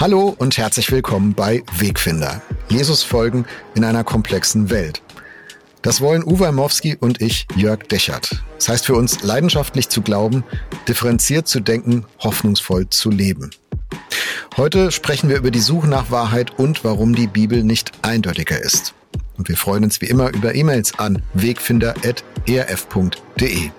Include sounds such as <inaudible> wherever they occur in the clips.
Hallo und herzlich willkommen bei Wegfinder. Jesus folgen in einer komplexen Welt. Das wollen Uwe Ermowski und ich, Jörg Dechert. Das heißt für uns, leidenschaftlich zu glauben, differenziert zu denken, hoffnungsvoll zu leben. Heute sprechen wir über die Suche nach Wahrheit und warum die Bibel nicht eindeutiger ist. Und wir freuen uns wie immer über E-Mails an wegfinder.erf.de.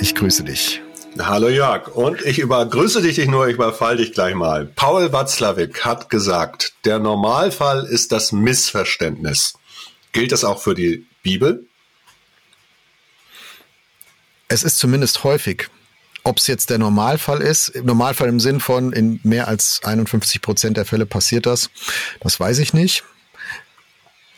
ich grüße dich. Hallo Jörg und ich übergrüße dich nicht nur, ich überfall dich gleich mal. Paul Watzlawick hat gesagt, der Normalfall ist das Missverständnis. Gilt das auch für die Bibel? Es ist zumindest häufig. Ob es jetzt der Normalfall ist, Normalfall im Sinn von in mehr als 51 Prozent der Fälle passiert das, das weiß ich nicht.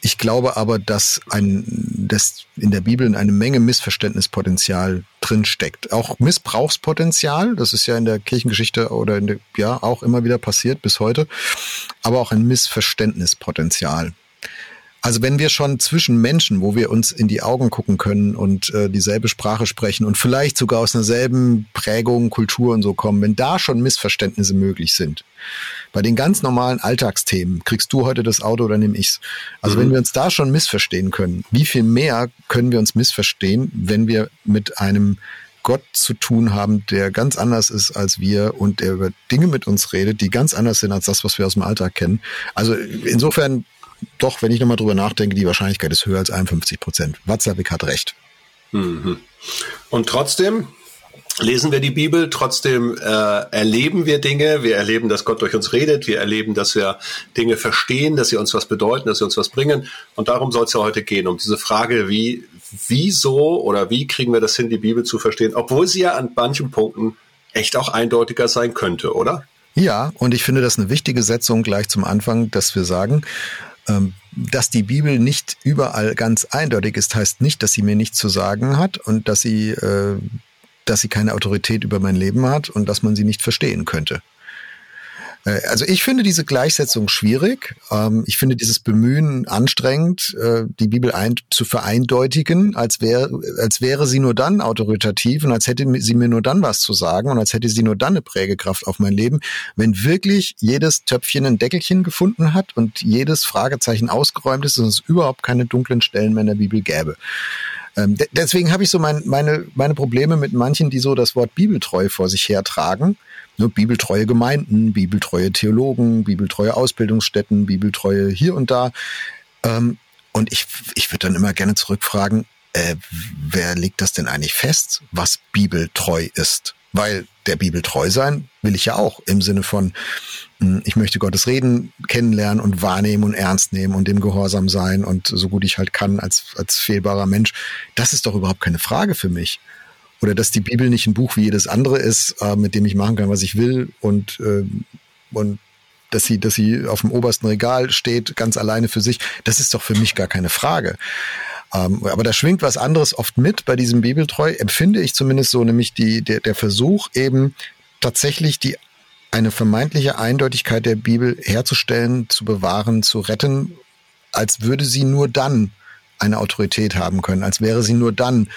Ich glaube aber, dass ein, dass in der Bibel eine Menge Missverständnispotenzial drinsteckt. Auch Missbrauchspotenzial, das ist ja in der Kirchengeschichte oder in der, ja, auch immer wieder passiert bis heute, aber auch ein Missverständnispotenzial. Also wenn wir schon zwischen Menschen, wo wir uns in die Augen gucken können und äh, dieselbe Sprache sprechen und vielleicht sogar aus derselben Prägung, Kultur und so kommen, wenn da schon Missverständnisse möglich sind, bei den ganz normalen Alltagsthemen, kriegst du heute das Auto oder nehme ich's? Also mhm. wenn wir uns da schon missverstehen können, wie viel mehr können wir uns missverstehen, wenn wir mit einem Gott zu tun haben, der ganz anders ist als wir und der über Dinge mit uns redet, die ganz anders sind als das, was wir aus dem Alltag kennen. Also insofern doch, wenn ich nochmal drüber nachdenke, die Wahrscheinlichkeit ist höher als 51 Prozent. Watzlawick hat recht. Mhm. Und trotzdem lesen wir die Bibel, trotzdem äh, erleben wir Dinge, wir erleben, dass Gott durch uns redet, wir erleben, dass wir Dinge verstehen, dass sie uns was bedeuten, dass sie uns was bringen. Und darum soll es ja heute gehen, um diese Frage, wie, wieso oder wie kriegen wir das hin, die Bibel zu verstehen, obwohl sie ja an manchen Punkten echt auch eindeutiger sein könnte, oder? Ja, und ich finde das eine wichtige Setzung gleich zum Anfang, dass wir sagen, dass die Bibel nicht überall ganz eindeutig ist, heißt nicht, dass sie mir nichts zu sagen hat und dass sie, äh, dass sie keine Autorität über mein Leben hat und dass man sie nicht verstehen könnte. Äh, also ich finde diese Gleichsetzung schwierig. Ähm, ich finde dieses Bemühen anstrengend, äh, die Bibel ein, zu vereindeutigen, als wäre, als wäre sie nur dann autoritativ und als hätte sie mir nur dann was zu sagen und als hätte sie nur dann eine Prägekraft auf mein Leben, wenn wirklich jedes Töpfchen ein Deckelchen gefunden hat und jedes Fragezeichen ausgeräumt ist und es überhaupt keine dunklen Stellen mehr in der Bibel gäbe. Ähm, deswegen habe ich so mein, meine, meine Probleme mit manchen, die so das Wort Bibeltreu vor sich hertragen ne, bibeltreue Gemeinden, bibeltreue Theologen, bibeltreue Ausbildungsstätten, bibeltreue hier und da. Ähm, und ich, ich würde dann immer gerne zurückfragen, äh, wer legt das denn eigentlich fest, was bibeltreu ist? Weil der Bibel treu sein will ich ja auch im Sinne von, hm, ich möchte Gottes Reden kennenlernen und wahrnehmen und ernst nehmen und dem Gehorsam sein und so gut ich halt kann als, als fehlbarer Mensch. Das ist doch überhaupt keine Frage für mich oder dass die Bibel nicht ein Buch wie jedes andere ist, äh, mit dem ich machen kann, was ich will und äh, und dass sie, dass sie auf dem obersten Regal steht, ganz alleine für sich, das ist doch für mich gar keine Frage. Ähm, aber da schwingt was anderes oft mit bei diesem Bibeltreu, empfinde ich zumindest so, nämlich die, der, der Versuch eben tatsächlich die eine vermeintliche Eindeutigkeit der Bibel herzustellen, zu bewahren, zu retten, als würde sie nur dann eine Autorität haben können, als wäre sie nur dann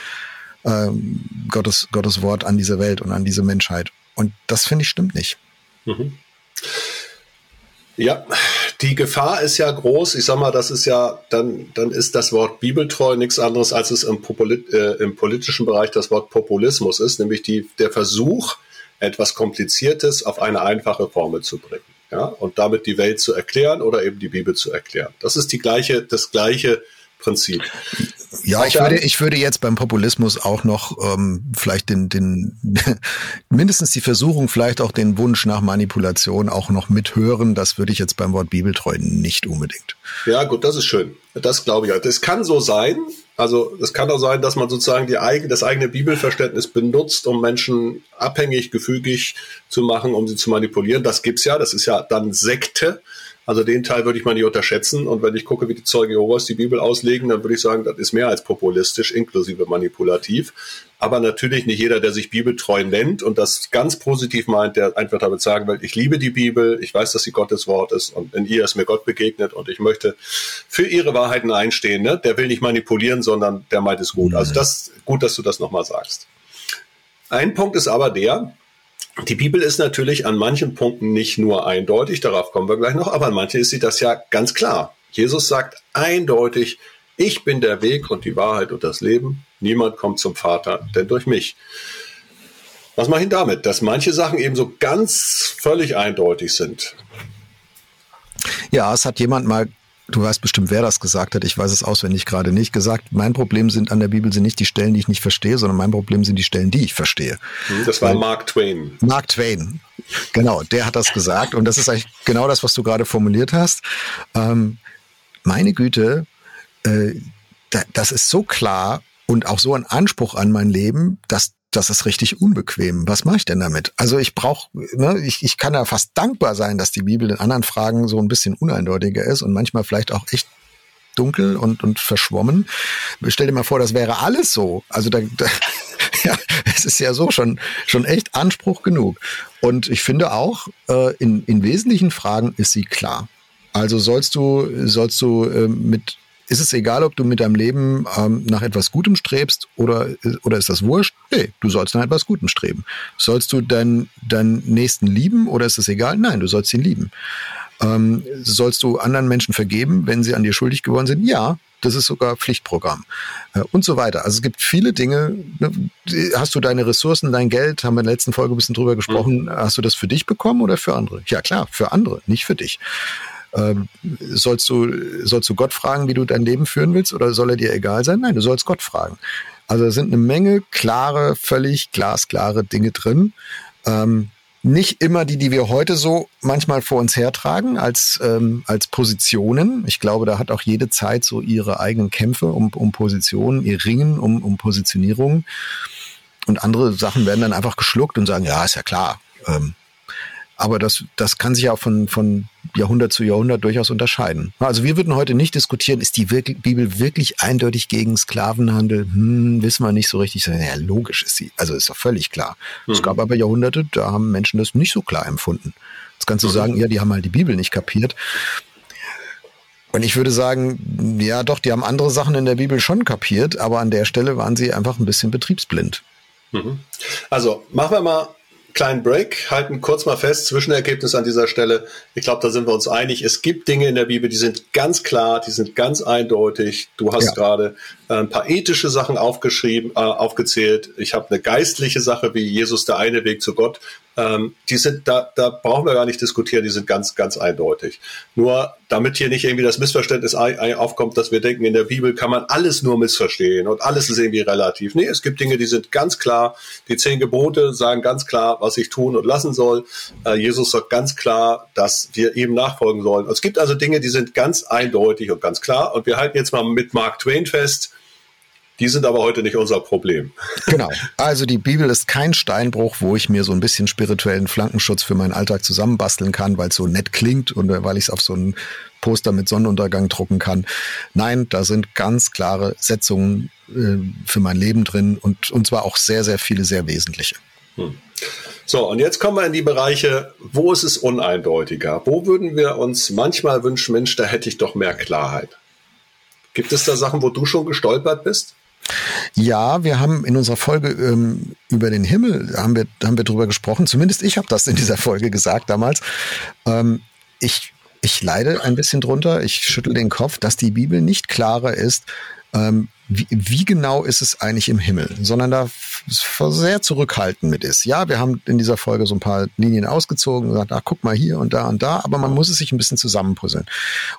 ähm, Gottes, Gottes Wort an diese Welt und an diese Menschheit. Und das finde ich stimmt nicht. Mhm. Ja, die Gefahr ist ja groß. Ich sag mal, das ist ja, dann, dann ist das Wort bibeltreu nichts anderes, als es im, Populit äh, im politischen Bereich das Wort Populismus ist, nämlich die, der Versuch, etwas Kompliziertes auf eine einfache Formel zu bringen. Ja, und damit die Welt zu erklären oder eben die Bibel zu erklären. Das ist die gleiche, das gleiche Prinzip. Ja, ich würde, ich würde jetzt beim Populismus auch noch ähm, vielleicht den, den <laughs> mindestens die Versuchung, vielleicht auch den Wunsch nach Manipulation auch noch mithören. Das würde ich jetzt beim Wort Bibeltreu nicht unbedingt. Ja, gut, das ist schön. Das glaube ich. Das kann so sein. Also es kann auch sein, dass man sozusagen die eigene, das eigene Bibelverständnis benutzt, um Menschen abhängig, gefügig zu machen, um sie zu manipulieren. Das gibt's ja. Das ist ja dann Sekte. Also den Teil würde ich mal nicht unterschätzen. Und wenn ich gucke, wie die Zeugen Jehovas die Bibel auslegen, dann würde ich sagen, das ist mehr als populistisch, inklusive manipulativ. aber natürlich nicht jeder, der sich bibeltreu nennt und das ganz positiv meint, der einfach damit sagen will, ich liebe die Bibel, ich weiß, dass sie Gottes Wort ist und in ihr ist mir Gott begegnet und ich möchte für ihre Wahrheiten einstehen. Ne? Der will nicht manipulieren, sondern der meint es gut. Also das gut, dass du das nochmal sagst. Ein Punkt ist aber der, die Bibel ist natürlich an manchen Punkten nicht nur eindeutig, darauf kommen wir gleich noch, aber an manchen ist sie das ja ganz klar. Jesus sagt eindeutig, ich bin der Weg und die Wahrheit und das Leben. Niemand kommt zum Vater, denn durch mich. Was mache ich damit? Dass manche Sachen eben so ganz völlig eindeutig sind. Ja, es hat jemand mal Du weißt bestimmt, wer das gesagt hat. Ich weiß es auswendig gerade nicht. Gesagt, mein Problem sind an der Bibel sind nicht die Stellen, die ich nicht verstehe, sondern mein Problem sind die Stellen, die ich verstehe. Hm, das war Mark Twain. Mark Twain. Genau, der hat das gesagt. Und das ist eigentlich genau das, was du gerade formuliert hast. Ähm, meine Güte, äh, da, das ist so klar und auch so ein Anspruch an mein Leben, dass das ist richtig unbequem. Was mache ich denn damit? Also ich brauche, ne, ich, ich kann ja fast dankbar sein, dass die Bibel in anderen Fragen so ein bisschen uneindeutiger ist und manchmal vielleicht auch echt dunkel und, und verschwommen. Stell dir mal vor, das wäre alles so. Also da, da <laughs> ja, es ist ja so schon, schon echt Anspruch genug. Und ich finde auch, äh, in, in wesentlichen Fragen ist sie klar. Also sollst du, sollst du äh, mit ist es egal, ob du mit deinem Leben ähm, nach etwas Gutem strebst oder, oder ist das wurscht? Nee, du sollst nach etwas Gutem streben. Sollst du deinen, deinen Nächsten lieben oder ist es egal? Nein, du sollst ihn lieben. Ähm, sollst du anderen Menschen vergeben, wenn sie an dir schuldig geworden sind? Ja, das ist sogar Pflichtprogramm äh, und so weiter. Also es gibt viele Dinge. Ne, hast du deine Ressourcen, dein Geld, haben wir in der letzten Folge ein bisschen drüber gesprochen, mhm. hast du das für dich bekommen oder für andere? Ja klar, für andere, nicht für dich. Ähm, sollst du, sollst du Gott fragen, wie du dein Leben führen willst, oder soll er dir egal sein? Nein, du sollst Gott fragen. Also da sind eine Menge klare, völlig glasklare Dinge drin. Ähm, nicht immer die, die wir heute so manchmal vor uns hertragen als, ähm, als Positionen. Ich glaube, da hat auch jede Zeit so ihre eigenen Kämpfe um, um Positionen, ihr Ringen um, um Positionierung. Und andere Sachen werden dann einfach geschluckt und sagen, ja, ist ja klar. Ähm, aber das, das kann sich ja von, von Jahrhundert zu Jahrhundert durchaus unterscheiden. Also wir würden heute nicht diskutieren, ist die Bibel wirklich eindeutig gegen Sklavenhandel? Hm, wissen wir nicht so richtig. Ja, logisch ist sie. Also ist doch völlig klar. Mhm. Es gab aber Jahrhunderte, da haben Menschen das nicht so klar empfunden. Jetzt kannst du mhm. sagen, ja, die haben halt die Bibel nicht kapiert. Und ich würde sagen, ja doch, die haben andere Sachen in der Bibel schon kapiert, aber an der Stelle waren sie einfach ein bisschen betriebsblind. Mhm. Also machen wir mal kleinen Break, halten kurz mal fest, Zwischenergebnis an dieser Stelle. Ich glaube, da sind wir uns einig. Es gibt Dinge in der Bibel, die sind ganz klar, die sind ganz eindeutig. Du hast ja. gerade äh, ein paar ethische Sachen aufgeschrieben, äh, aufgezählt. Ich habe eine geistliche Sache wie Jesus der eine Weg zu Gott ähm, die sind, da, da brauchen wir gar nicht diskutieren, die sind ganz, ganz eindeutig. Nur damit hier nicht irgendwie das Missverständnis aufkommt, dass wir denken, in der Bibel kann man alles nur missverstehen und alles ist irgendwie relativ. Nee, es gibt Dinge, die sind ganz klar. Die zehn Gebote sagen ganz klar, was ich tun und lassen soll. Äh, Jesus sagt ganz klar, dass wir ihm nachfolgen sollen. Es gibt also Dinge, die sind ganz eindeutig und ganz klar. Und wir halten jetzt mal mit Mark Twain fest, die sind aber heute nicht unser Problem. Genau. Also die Bibel ist kein Steinbruch, wo ich mir so ein bisschen spirituellen Flankenschutz für meinen Alltag zusammenbasteln kann, weil es so nett klingt und weil ich es auf so ein Poster mit Sonnenuntergang drucken kann. Nein, da sind ganz klare Setzungen äh, für mein Leben drin und, und zwar auch sehr, sehr viele, sehr wesentliche. Hm. So, und jetzt kommen wir in die Bereiche, wo ist es uneindeutiger? Wo würden wir uns manchmal wünschen, Mensch, da hätte ich doch mehr Klarheit? Gibt es da Sachen, wo du schon gestolpert bist? Ja, wir haben in unserer Folge ähm, über den Himmel haben wir haben wir drüber gesprochen. Zumindest ich habe das in dieser Folge gesagt damals. Ähm, ich ich leide ein bisschen drunter. Ich schüttel den Kopf, dass die Bibel nicht klarer ist, ähm, wie, wie genau ist es eigentlich im Himmel, sondern da sehr zurückhaltend mit ist. Ja, wir haben in dieser Folge so ein paar Linien ausgezogen und gesagt, ach, guck mal hier und da und da, aber man muss es sich ein bisschen zusammenpuzzeln.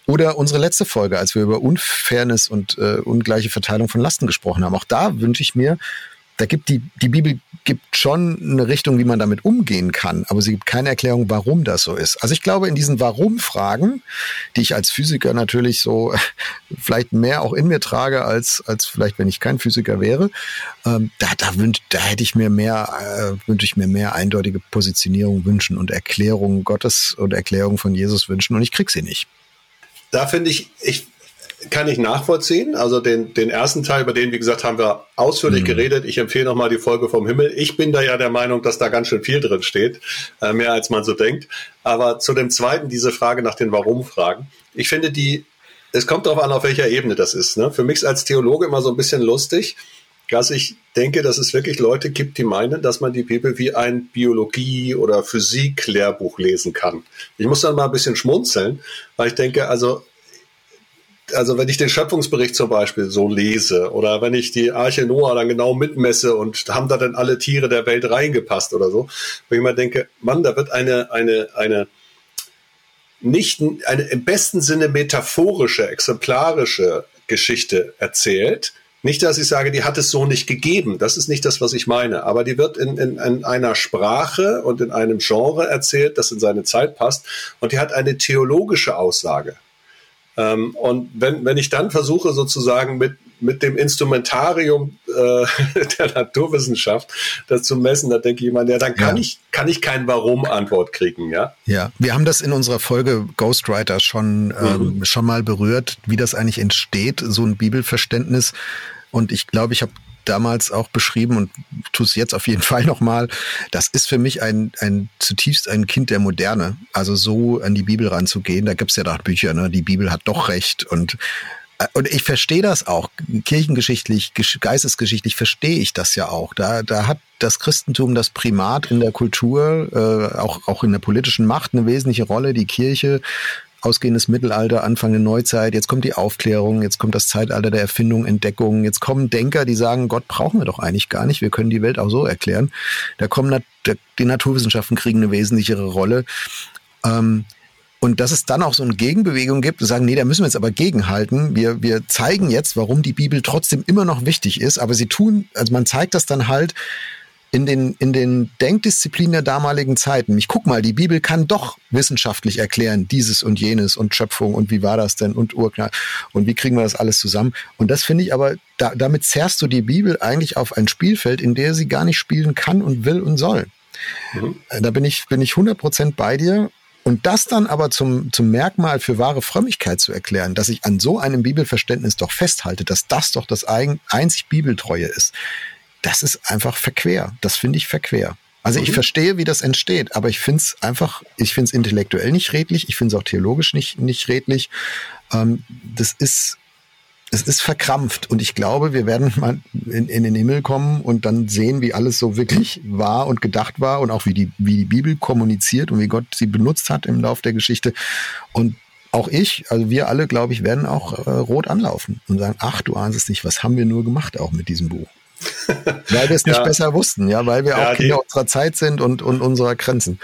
Oder unsere letzte Folge, als wir über Unfairness und äh, ungleiche Verteilung von Lasten gesprochen haben. Auch da wünsche ich mir, da gibt die, die Bibel gibt schon eine Richtung, wie man damit umgehen kann, aber sie gibt keine Erklärung, warum das so ist. Also ich glaube, in diesen Warum-Fragen, die ich als Physiker natürlich so vielleicht mehr auch in mir trage, als, als vielleicht, wenn ich kein Physiker wäre, ähm, da, da, wünsch, da hätte ich mir mehr, äh, wünsche ich mir mehr eindeutige Positionierung wünschen und Erklärungen Gottes und Erklärungen von Jesus wünschen und ich krieg sie nicht. Da finde ich, ich kann ich nachvollziehen. Also den, den ersten Teil, über den, wie gesagt, haben wir ausführlich mhm. geredet. Ich empfehle nochmal die Folge vom Himmel. Ich bin da ja der Meinung, dass da ganz schön viel drin steht, äh, mehr als man so denkt. Aber zu dem zweiten, diese Frage nach den Warum-Fragen. Ich finde die, es kommt darauf an, auf welcher Ebene das ist. Ne? Für mich ist als Theologe immer so ein bisschen lustig, dass ich denke, dass es wirklich Leute gibt, die meinen, dass man die Bibel wie ein Biologie- oder Physik-Lehrbuch lesen kann. Ich muss dann mal ein bisschen schmunzeln, weil ich denke, also also wenn ich den Schöpfungsbericht zum Beispiel so lese oder wenn ich die Arche Noah dann genau mitmesse und haben da dann alle Tiere der Welt reingepasst oder so, wo ich mal denke, Mann, da wird eine, eine, eine, nicht eine im besten Sinne metaphorische, exemplarische Geschichte erzählt. Nicht, dass ich sage, die hat es so nicht gegeben. Das ist nicht das, was ich meine. Aber die wird in, in, in einer Sprache und in einem Genre erzählt, das in seine Zeit passt. Und die hat eine theologische Aussage. Ähm, und wenn, wenn ich dann versuche, sozusagen mit, mit dem Instrumentarium äh, <laughs> der Naturwissenschaft das zu messen, da denke ich immer, ja, dann kann ja. ich, kann ich kein Warum-Antwort kriegen, ja. Ja, wir haben das in unserer Folge Ghostwriter schon, ähm, mhm. schon mal berührt, wie das eigentlich entsteht, so ein Bibelverständnis. Und ich glaube, ich habe damals auch beschrieben und tue es jetzt auf jeden <laughs> Fall nochmal. Das ist für mich ein, ein zutiefst ein Kind der Moderne. Also so an die Bibel ranzugehen. Da gibt's ja doch Bücher, ne? Die Bibel hat doch recht und äh, und ich verstehe das auch. Kirchengeschichtlich, geistesgeschichtlich verstehe ich das ja auch. Da, da hat das Christentum das Primat in der Kultur, äh, auch, auch in der politischen Macht eine wesentliche Rolle. Die Kirche ausgehendes Mittelalter, Anfang der Neuzeit, jetzt kommt die Aufklärung, jetzt kommt das Zeitalter der Erfindung, Entdeckung, jetzt kommen Denker, die sagen, Gott brauchen wir doch eigentlich gar nicht, wir können die Welt auch so erklären. Da kommen die Naturwissenschaften kriegen eine wesentlichere Rolle. Ähm, und dass es dann auch so eine Gegenbewegung gibt, und sagen, nee, da müssen wir jetzt aber gegenhalten. Wir, wir zeigen jetzt, warum die Bibel trotzdem immer noch wichtig ist, aber sie tun, also man zeigt das dann halt, in den, in den Denkdisziplinen der damaligen Zeiten. Ich guck mal, die Bibel kann doch wissenschaftlich erklären, dieses und jenes und Schöpfung und wie war das denn und Urknall und wie kriegen wir das alles zusammen. Und das finde ich aber, da, damit zerrst du die Bibel eigentlich auf ein Spielfeld, in der sie gar nicht spielen kann und will und soll. Mhm. Da bin ich, bin ich 100% bei dir. Und das dann aber zum, zum Merkmal für wahre Frömmigkeit zu erklären, dass ich an so einem Bibelverständnis doch festhalte, dass das doch das einzig Bibeltreue ist das ist einfach verquer. Das finde ich verquer. Also ich mhm. verstehe, wie das entsteht, aber ich finde es einfach, ich finde es intellektuell nicht redlich, ich finde es auch theologisch nicht, nicht redlich. Ähm, das ist, es ist verkrampft und ich glaube, wir werden <laughs> mal in, in, den Himmel kommen und dann sehen, wie alles so wirklich war und gedacht war und auch wie die, wie die Bibel kommuniziert und wie Gott sie benutzt hat im Lauf der Geschichte. Und auch ich, also wir alle, glaube ich, werden auch äh, rot anlaufen und sagen, ach, du ahnst es nicht, was haben wir nur gemacht auch mit diesem Buch. Weil wir es nicht ja. besser wussten, ja, weil wir ja, auch Kinder die, unserer Zeit sind und, und unserer Grenzen.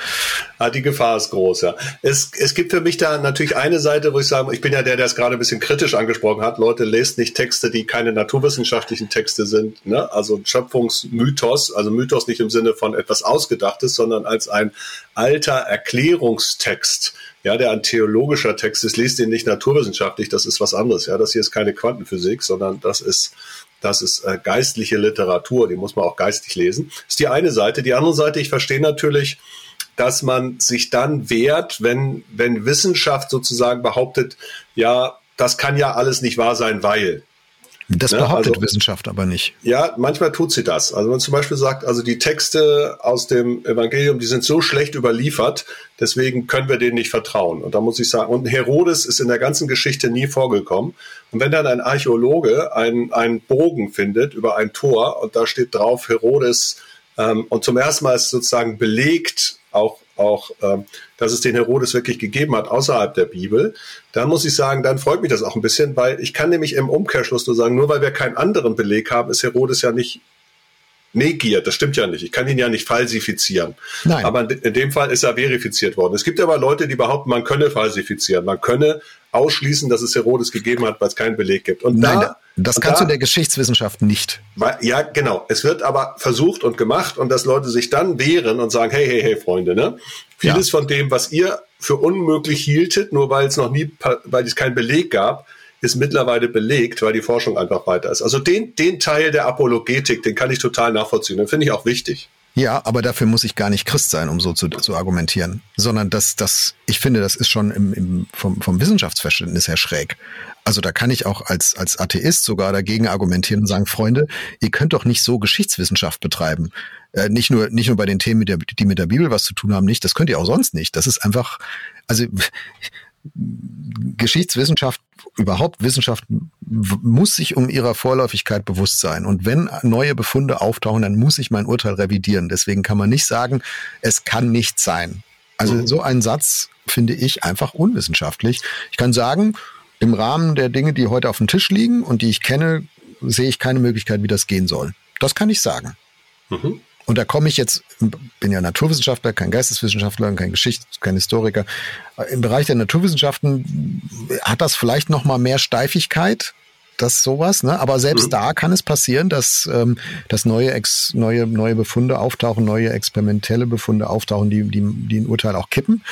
Ja, die Gefahr ist groß, ja. Es, es gibt für mich da natürlich eine Seite, wo ich sage, ich bin ja der, der es gerade ein bisschen kritisch angesprochen hat. Leute, lest nicht Texte, die keine naturwissenschaftlichen Texte sind, ne? Also Schöpfungsmythos, also Mythos nicht im Sinne von etwas Ausgedachtes, sondern als ein alter Erklärungstext ja, der ein theologischer Text ist, liest ihn nicht naturwissenschaftlich, das ist was anderes. Ja, das hier ist keine Quantenphysik, sondern das ist das ist äh, geistliche Literatur, die muss man auch geistig lesen. Das ist die eine Seite. Die andere Seite, ich verstehe natürlich, dass man sich dann wehrt, wenn, wenn Wissenschaft sozusagen behauptet, ja, das kann ja alles nicht wahr sein, weil. Das ne? behauptet also, Wissenschaft aber nicht. Ja, manchmal tut sie das. Also wenn man zum Beispiel sagt, also die Texte aus dem Evangelium, die sind so schlecht überliefert, deswegen können wir denen nicht vertrauen. Und da muss ich sagen, und Herodes ist in der ganzen Geschichte nie vorgekommen. Und wenn dann ein Archäologe einen, einen Bogen findet über ein Tor und da steht drauf Herodes ähm, und zum ersten Mal ist sozusagen belegt, auch auch, ähm, dass es den Herodes wirklich gegeben hat außerhalb der Bibel, dann muss ich sagen, dann freut mich das auch ein bisschen, weil ich kann nämlich im Umkehrschluss nur sagen, nur weil wir keinen anderen Beleg haben, ist Herodes ja nicht negiert. Das stimmt ja nicht. Ich kann ihn ja nicht falsifizieren. Nein. Aber in dem Fall ist er verifiziert worden. Es gibt aber Leute, die behaupten, man könne falsifizieren. Man könne ausschließen, dass es Herodes gegeben hat, weil es keinen Beleg gibt. Und Nein, da, das kannst da, du der Geschichtswissenschaft nicht. Ja, genau. Es wird aber versucht und gemacht und dass Leute sich dann wehren und sagen, hey, hey, hey, Freunde, ne? Vieles ja. von dem, was ihr für unmöglich hieltet, nur weil es noch nie, weil es keinen Beleg gab, ist mittlerweile belegt, weil die Forschung einfach weiter ist. Also den, den Teil der Apologetik, den kann ich total nachvollziehen. Den finde ich auch wichtig. Ja, aber dafür muss ich gar nicht Christ sein, um so zu, zu argumentieren, sondern das, das, ich finde, das ist schon im, im, vom, vom Wissenschaftsverständnis her schräg. Also da kann ich auch als, als Atheist sogar dagegen argumentieren und sagen, Freunde, ihr könnt doch nicht so Geschichtswissenschaft betreiben. Äh, nicht nur, nicht nur bei den Themen, die, die mit der Bibel was zu tun haben, nicht. Das könnt ihr auch sonst nicht. Das ist einfach, also Geschichtswissenschaft, überhaupt Wissenschaft muss sich um ihrer Vorläufigkeit bewusst sein. Und wenn neue Befunde auftauchen, dann muss ich mein Urteil revidieren. Deswegen kann man nicht sagen, es kann nicht sein. Also mhm. so ein Satz finde ich einfach unwissenschaftlich. Ich kann sagen, im Rahmen der Dinge, die heute auf dem Tisch liegen und die ich kenne, sehe ich keine Möglichkeit, wie das gehen soll. Das kann ich sagen. Mhm. Und da komme ich jetzt, bin ja Naturwissenschaftler, kein Geisteswissenschaftler, kein Geschichts-, kein Historiker. Im Bereich der Naturwissenschaften hat das vielleicht noch mal mehr Steifigkeit, das sowas, ne? Aber selbst mhm. da kann es passieren, dass, ähm, dass neue, Ex, neue, neue Befunde auftauchen, neue experimentelle Befunde auftauchen, die, die, die ein Urteil auch kippen.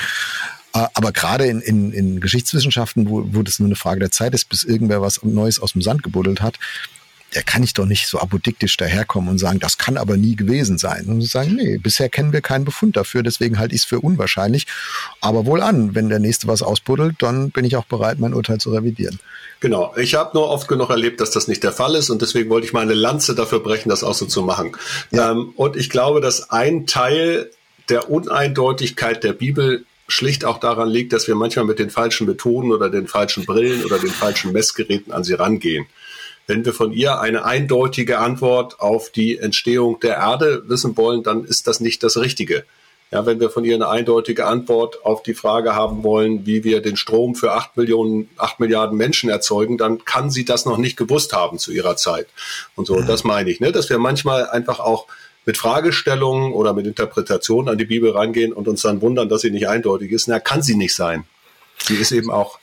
Äh, aber gerade in, in, in Geschichtswissenschaften, wo, wo das nur eine Frage der Zeit ist, bis irgendwer was Neues aus dem Sand gebuddelt hat, der kann ich doch nicht so apodiktisch daherkommen und sagen, das kann aber nie gewesen sein. Und sagen, nee, bisher kennen wir keinen Befund dafür, deswegen halte ich es für unwahrscheinlich. Aber wohl an, wenn der nächste was ausbuddelt, dann bin ich auch bereit, mein Urteil zu revidieren. Genau. Ich habe nur oft genug erlebt, dass das nicht der Fall ist und deswegen wollte ich mal eine Lanze dafür brechen, das auch so zu machen. Ja. Ähm, und ich glaube, dass ein Teil der Uneindeutigkeit der Bibel schlicht auch daran liegt, dass wir manchmal mit den falschen Methoden oder den falschen Brillen oder den falschen Messgeräten an sie rangehen. Wenn wir von ihr eine eindeutige Antwort auf die Entstehung der Erde wissen wollen, dann ist das nicht das Richtige. Ja, wenn wir von ihr eine eindeutige Antwort auf die Frage haben wollen, wie wir den Strom für acht Millionen, acht Milliarden Menschen erzeugen, dann kann sie das noch nicht gewusst haben zu ihrer Zeit. Und so, mhm. das meine ich, ne, dass wir manchmal einfach auch mit Fragestellungen oder mit Interpretationen an die Bibel rangehen und uns dann wundern, dass sie nicht eindeutig ist. Na, kann sie nicht sein. Sie ist eben auch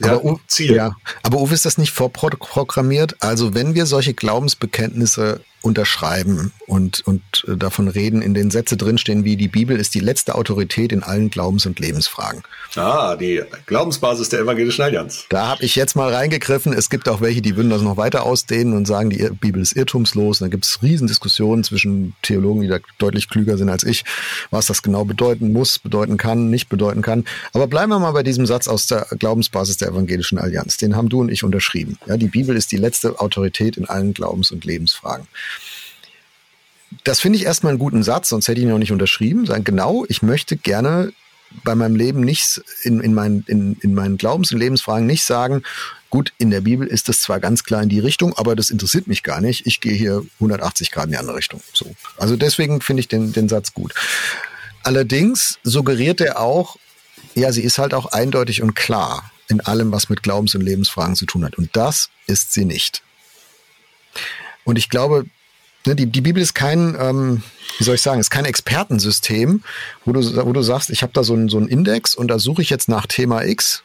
ja, aber, Ziel. Ja. aber Uwe, ist das nicht vorprogrammiert? Also wenn wir solche Glaubensbekenntnisse unterschreiben und, und äh, davon reden, in den Sätze drinstehen, wie die Bibel ist die letzte Autorität in allen Glaubens- und Lebensfragen. Ah, die Glaubensbasis der evangelischen Allianz. Da habe ich jetzt mal reingegriffen. Es gibt auch welche, die würden das noch weiter ausdehnen und sagen, die Bibel ist irrtumslos. Und da gibt es Riesendiskussionen zwischen Theologen, die da deutlich klüger sind als ich, was das genau bedeuten muss, bedeuten kann, nicht bedeuten kann. Aber bleiben wir mal bei diesem Satz aus der Glaubensbasis der evangelischen Allianz. Den haben du und ich unterschrieben. Ja, die Bibel ist die letzte Autorität in allen Glaubens- und Lebensfragen. Das finde ich erstmal einen guten Satz, sonst hätte ich ihn auch nicht unterschrieben. Sagen, genau, ich möchte gerne bei meinem Leben nicht in, in, meinen, in, in meinen Glaubens- und Lebensfragen nicht sagen, gut, in der Bibel ist das zwar ganz klar in die Richtung, aber das interessiert mich gar nicht. Ich gehe hier 180 Grad in die andere Richtung. So. Also deswegen finde ich den, den Satz gut. Allerdings suggeriert er auch, ja, sie ist halt auch eindeutig und klar in allem, was mit Glaubens- und Lebensfragen zu tun hat. Und das ist sie nicht. Und ich glaube, Ne, die, die Bibel ist kein, ähm, wie soll ich sagen, ist kein Expertensystem, wo du, wo du sagst, ich habe da so einen, so Index und da suche ich jetzt nach Thema X.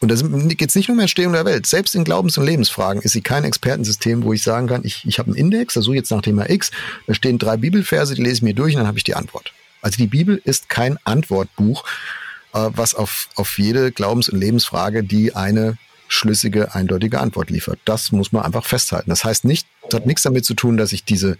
Und da geht es nicht nur um Entstehung der Welt. Selbst in Glaubens- und Lebensfragen ist sie kein Expertensystem, wo ich sagen kann, ich, ich habe einen Index, da suche ich jetzt nach Thema X, da stehen drei Bibelverse, die lese ich mir durch und dann habe ich die Antwort. Also die Bibel ist kein Antwortbuch, äh, was auf, auf jede Glaubens- und Lebensfrage die eine schlüssige, eindeutige Antwort liefert. Das muss man einfach festhalten. Das heißt nicht, das hat nichts damit zu tun, dass ich diese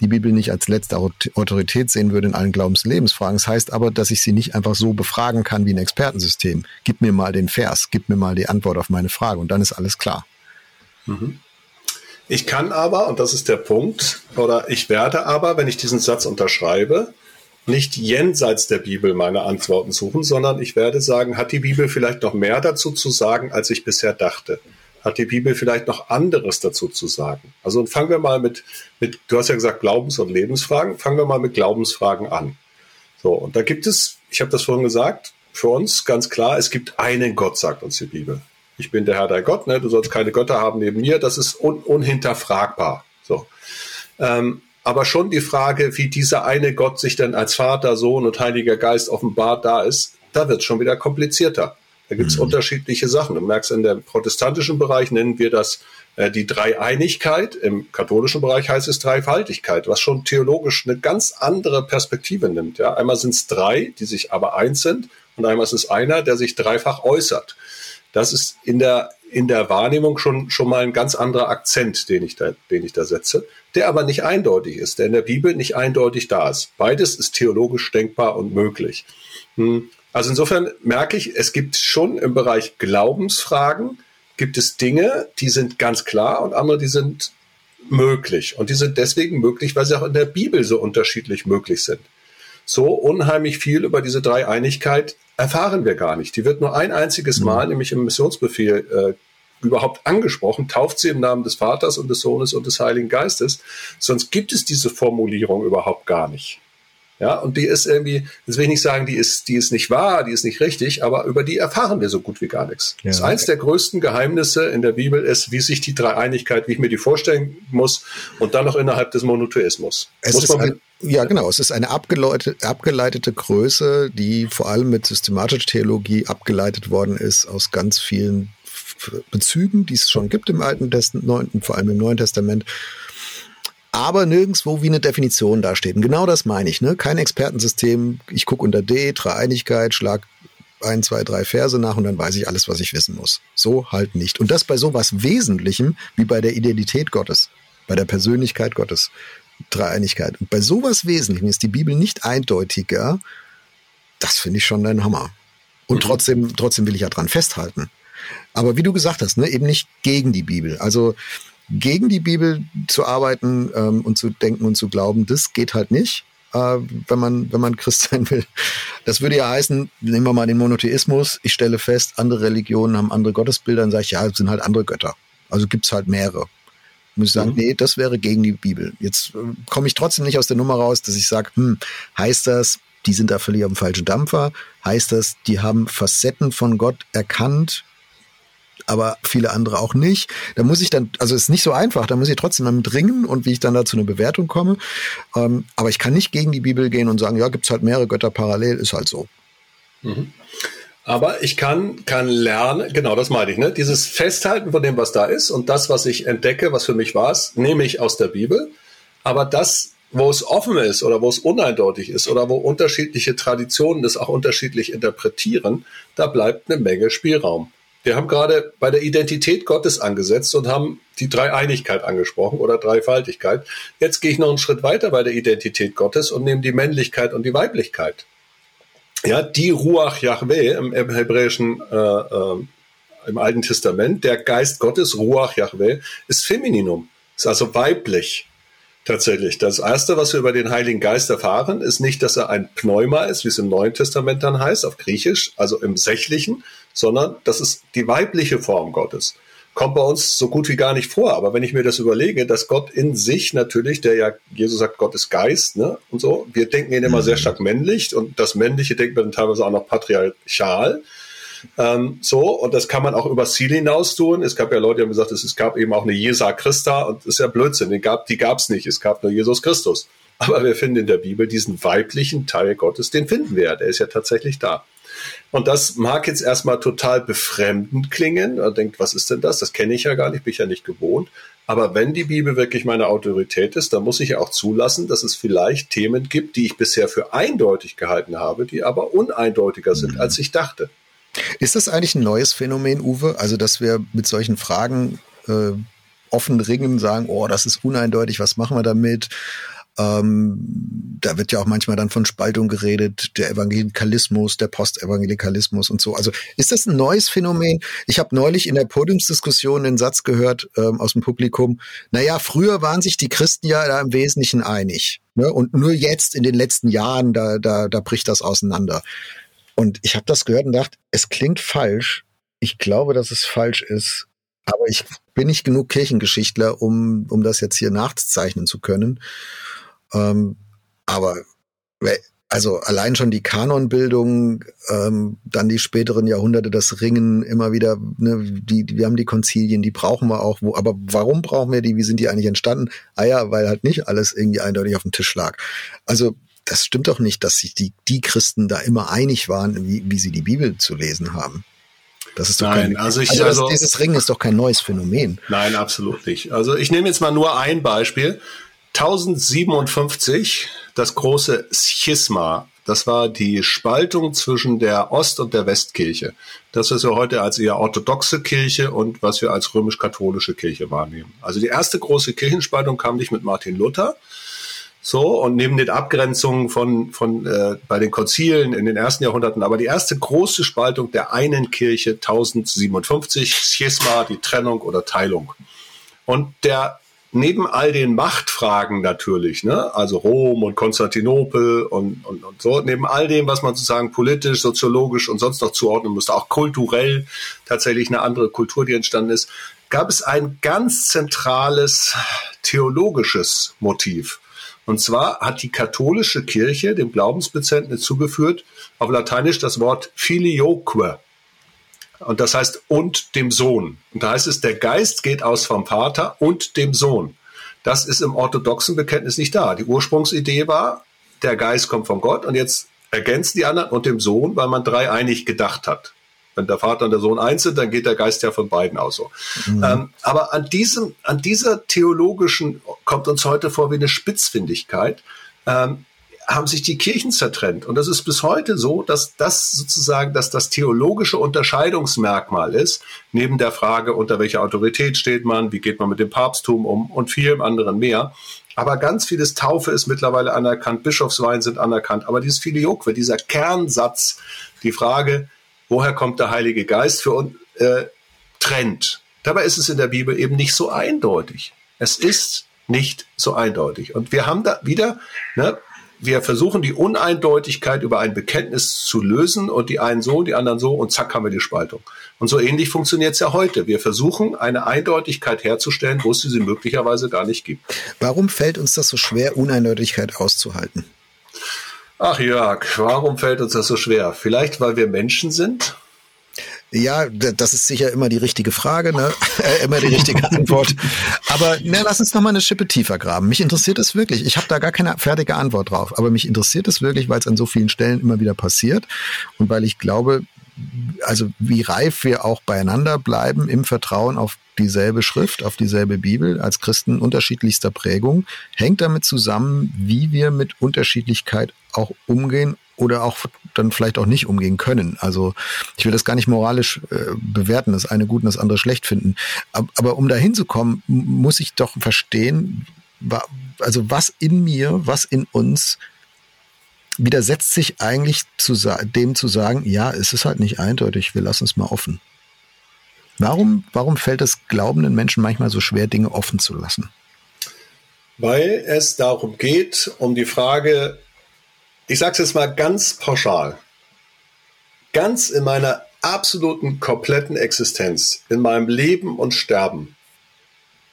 die Bibel nicht als letzte Autorität sehen würde in allen Glaubens- und Lebensfragen. Das heißt aber, dass ich sie nicht einfach so befragen kann wie ein Expertensystem. Gib mir mal den Vers, gib mir mal die Antwort auf meine Frage und dann ist alles klar. Mhm. Ich kann aber, und das ist der Punkt, oder ich werde aber, wenn ich diesen Satz unterschreibe, nicht jenseits der Bibel meine Antworten suchen, sondern ich werde sagen, hat die Bibel vielleicht noch mehr dazu zu sagen, als ich bisher dachte? Hat die Bibel vielleicht noch anderes dazu zu sagen? Also fangen wir mal mit, mit du hast ja gesagt Glaubens- und Lebensfragen, fangen wir mal mit Glaubensfragen an. So, und da gibt es, ich habe das vorhin gesagt, für uns ganz klar, es gibt einen Gott, sagt uns die Bibel. Ich bin der Herr dein Gott, ne? du sollst keine Götter haben neben mir, das ist un unhinterfragbar. So. Ähm, aber schon die Frage, wie dieser eine Gott sich denn als Vater, Sohn und Heiliger Geist offenbart da ist, da wird es schon wieder komplizierter. Da gibt es mhm. unterschiedliche Sachen. Du merkst, in dem protestantischen Bereich nennen wir das äh, die Dreieinigkeit. Im katholischen Bereich heißt es Dreifaltigkeit, was schon theologisch eine ganz andere Perspektive nimmt. Ja? Einmal sind es drei, die sich aber eins sind, und einmal ist es einer, der sich dreifach äußert. Das ist in der in der Wahrnehmung schon, schon mal ein ganz anderer Akzent, den ich da, den ich da setze, der aber nicht eindeutig ist, der in der Bibel nicht eindeutig da ist. Beides ist theologisch denkbar und möglich. Hm. Also insofern merke ich, es gibt schon im Bereich Glaubensfragen, gibt es Dinge, die sind ganz klar und andere, die sind möglich. Und die sind deswegen möglich, weil sie auch in der Bibel so unterschiedlich möglich sind. So unheimlich viel über diese Dreieinigkeit erfahren wir gar nicht. Die wird nur ein einziges mhm. Mal, nämlich im Missionsbefehl, äh, überhaupt angesprochen, tauft sie im Namen des Vaters und des Sohnes und des Heiligen Geistes. Sonst gibt es diese Formulierung überhaupt gar nicht. Ja, und die ist irgendwie, das will ich nicht sagen, die ist, die ist nicht wahr, die ist nicht richtig, aber über die erfahren wir so gut wie gar nichts. Ja. Das ist eins der größten Geheimnisse in der Bibel ist, wie sich die Dreieinigkeit, wie ich mir die vorstellen muss und dann noch innerhalb des Monotheismus. Es muss man ja, genau. Es ist eine abgeleitete, abgeleitete Größe, die vor allem mit systematischer Theologie abgeleitet worden ist aus ganz vielen Bezügen, die es schon gibt im Alten Testament, vor allem im Neuen Testament aber nirgendwo wie eine Definition dasteht. Und genau das meine ich. Ne? Kein Expertensystem. Ich gucke unter D, Dreieinigkeit, schlag ein, zwei, drei Verse nach und dann weiß ich alles, was ich wissen muss. So halt nicht. Und das bei sowas Wesentlichem wie bei der Identität Gottes, bei der Persönlichkeit Gottes, Dreieinigkeit. Und bei sowas Wesentlichem ist die Bibel nicht eindeutiger. Das finde ich schon ein Hammer. Und mhm. trotzdem, trotzdem will ich ja dran festhalten. Aber wie du gesagt hast, ne, eben nicht gegen die Bibel. Also gegen die Bibel zu arbeiten ähm, und zu denken und zu glauben, das geht halt nicht, äh, wenn man wenn man Christ sein will. Das würde ja heißen, nehmen wir mal den Monotheismus. Ich stelle fest, andere Religionen haben andere Gottesbilder, dann sage ich, ja, es sind halt andere Götter. Also gibt's halt mehrere. Muss ich sagen, mhm. nee, das wäre gegen die Bibel. Jetzt äh, komme ich trotzdem nicht aus der Nummer raus, dass ich sage, hm, heißt das, die sind da völlig auf dem falschen Dampfer? Heißt das, die haben Facetten von Gott erkannt, aber viele andere auch nicht. Da muss ich dann, also es ist nicht so einfach, da muss ich trotzdem damit ringen und wie ich dann da zu einer Bewertung komme. Ähm, aber ich kann nicht gegen die Bibel gehen und sagen, ja, gibt's halt mehrere Götter parallel, ist halt so. Mhm. Aber ich kann, kann lernen, genau das meine ich, ne? Dieses Festhalten von dem, was da ist und das, was ich entdecke, was für mich war, nehme ich aus der Bibel. Aber das, wo es offen ist oder wo es uneindeutig ist oder wo unterschiedliche Traditionen das auch unterschiedlich interpretieren, da bleibt eine Menge Spielraum. Wir haben gerade bei der Identität Gottes angesetzt und haben die Dreieinigkeit angesprochen oder Dreifaltigkeit. Jetzt gehe ich noch einen Schritt weiter bei der Identität Gottes und nehme die Männlichkeit und die Weiblichkeit. Ja, die Ruach Yahweh im, im hebräischen, äh, äh, im Alten Testament, der Geist Gottes, Ruach Yahweh, ist Femininum, ist also weiblich. Tatsächlich. Das erste, was wir über den Heiligen Geist erfahren, ist nicht, dass er ein Pneuma ist, wie es im Neuen Testament dann heißt, auf Griechisch, also im Sächlichen, sondern das ist die weibliche Form Gottes. Kommt bei uns so gut wie gar nicht vor. Aber wenn ich mir das überlege, dass Gott in sich natürlich, der ja, Jesus sagt, Gott ist Geist, ne, und so, wir denken ihn immer sehr stark männlich und das Männliche denkt man teilweise auch noch patriarchal. Ähm, so, und das kann man auch über Ziel hinaus tun. Es gab ja Leute, die haben gesagt, es, es gab eben auch eine Jesa Christa und das ist ja Blödsinn. Die gab die gab's nicht. Es gab nur Jesus Christus. Aber wir finden in der Bibel diesen weiblichen Teil Gottes, den finden wir. Der ist ja tatsächlich da. Und das mag jetzt erstmal total befremdend klingen. Man denkt, was ist denn das? Das kenne ich ja gar nicht, bin ich ja nicht gewohnt. Aber wenn die Bibel wirklich meine Autorität ist, dann muss ich ja auch zulassen, dass es vielleicht Themen gibt, die ich bisher für eindeutig gehalten habe, die aber uneindeutiger sind, als ich dachte. Ist das eigentlich ein neues Phänomen, Uwe? Also, dass wir mit solchen Fragen äh, offen ringen, sagen, oh, das ist uneindeutig, was machen wir damit? Ähm, da wird ja auch manchmal dann von Spaltung geredet, der Evangelikalismus, der Postevangelikalismus und so. Also ist das ein neues Phänomen? Ich habe neulich in der Podiumsdiskussion den Satz gehört ähm, aus dem Publikum, naja, früher waren sich die Christen ja da im Wesentlichen einig. Ne? Und nur jetzt in den letzten Jahren, da, da, da bricht das auseinander. Und ich habe das gehört und dachte, es klingt falsch. Ich glaube, dass es falsch ist. Aber ich bin nicht genug Kirchengeschichtler, um, um das jetzt hier nachzeichnen zu können. Ähm, aber also allein schon die Kanonbildung, ähm, dann die späteren Jahrhunderte, das Ringen immer wieder, ne, die, wir haben die Konzilien, die brauchen wir auch. Wo, aber warum brauchen wir die? Wie sind die eigentlich entstanden? Ah ja, weil halt nicht alles irgendwie eindeutig auf dem Tisch lag. Also das stimmt doch nicht, dass sich die, die Christen da immer einig waren, wie, wie sie die Bibel zu lesen haben. Das ist doch Nein, kein, also, ich, also, also dieses Ringen ist doch kein neues Phänomen. Nein, absolut nicht. Also ich nehme jetzt mal nur ein Beispiel. 1057, das große Schisma Das war die Spaltung zwischen der Ost- und der Westkirche. Das, was wir heute als eher orthodoxe Kirche und was wir als römisch-katholische Kirche wahrnehmen. Also die erste große Kirchenspaltung kam nicht mit Martin Luther, so, und neben den Abgrenzungen von, von äh, bei den Konzilen in den ersten Jahrhunderten, aber die erste große Spaltung der einen Kirche 1057, Schisma, die Trennung oder Teilung. Und der neben all den Machtfragen natürlich, ne, also Rom und Konstantinopel und, und, und so, neben all dem, was man sozusagen politisch, soziologisch und sonst noch zuordnen musste, auch kulturell tatsächlich eine andere Kultur, die entstanden ist, gab es ein ganz zentrales theologisches Motiv. Und zwar hat die katholische Kirche dem Glaubensbekenntnis zugeführt, auf Lateinisch das Wort filioque. Und das heißt und dem Sohn. Und da heißt es, der Geist geht aus vom Vater und dem Sohn. Das ist im orthodoxen Bekenntnis nicht da. Die Ursprungsidee war, der Geist kommt von Gott und jetzt ergänzen die anderen und dem Sohn, weil man dreieinig gedacht hat. Wenn der Vater und der Sohn eins sind, dann geht der Geist ja von beiden aus so. Mhm. Ähm, aber an diesem, an dieser theologischen kommt uns heute vor wie eine Spitzfindigkeit. Ähm, haben sich die Kirchen zertrennt. Und das ist bis heute so, dass das sozusagen, dass das theologische Unterscheidungsmerkmal ist, neben der Frage, unter welcher Autorität steht man, wie geht man mit dem Papsttum um und vielem anderen mehr. Aber ganz vieles Taufe ist mittlerweile anerkannt, Bischofsweihen sind anerkannt. Aber dieses Filioque, dieser Kernsatz, die Frage, woher kommt der Heilige Geist für uns, äh, trennt. Dabei ist es in der Bibel eben nicht so eindeutig. Es ist nicht so eindeutig. Und wir haben da wieder, ne, wir versuchen die Uneindeutigkeit über ein Bekenntnis zu lösen und die einen so, die anderen so und zack haben wir die Spaltung. Und so ähnlich funktioniert es ja heute. Wir versuchen eine Eindeutigkeit herzustellen, wo es sie möglicherweise gar nicht gibt. Warum fällt uns das so schwer, Uneindeutigkeit auszuhalten? Ach Jörg, warum fällt uns das so schwer? Vielleicht, weil wir Menschen sind? Ja, das ist sicher immer die richtige Frage, ne? <laughs> Äh, immer die richtige <laughs> Antwort. Aber ne, lass uns noch mal eine Schippe tiefer graben. Mich interessiert es wirklich. Ich habe da gar keine fertige Antwort drauf, aber mich interessiert es wirklich, weil es an so vielen Stellen immer wieder passiert und weil ich glaube, also wie reif wir auch beieinander bleiben im Vertrauen auf dieselbe Schrift, auf dieselbe Bibel als Christen unterschiedlichster Prägung, hängt damit zusammen, wie wir mit Unterschiedlichkeit auch umgehen oder auch dann vielleicht auch nicht umgehen können. Also ich will das gar nicht moralisch äh, bewerten, das eine gut und das andere schlecht finden. Aber, aber um dahin zu kommen, muss ich doch verstehen, also was in mir, was in uns widersetzt sich eigentlich zu dem zu sagen, ja, es ist halt nicht eindeutig, wir lassen es mal offen. Warum, warum fällt es glaubenden Menschen manchmal so schwer, Dinge offen zu lassen? Weil es darum geht, um die Frage, ich sage es jetzt mal ganz pauschal, ganz in meiner absoluten, kompletten Existenz, in meinem Leben und Sterben,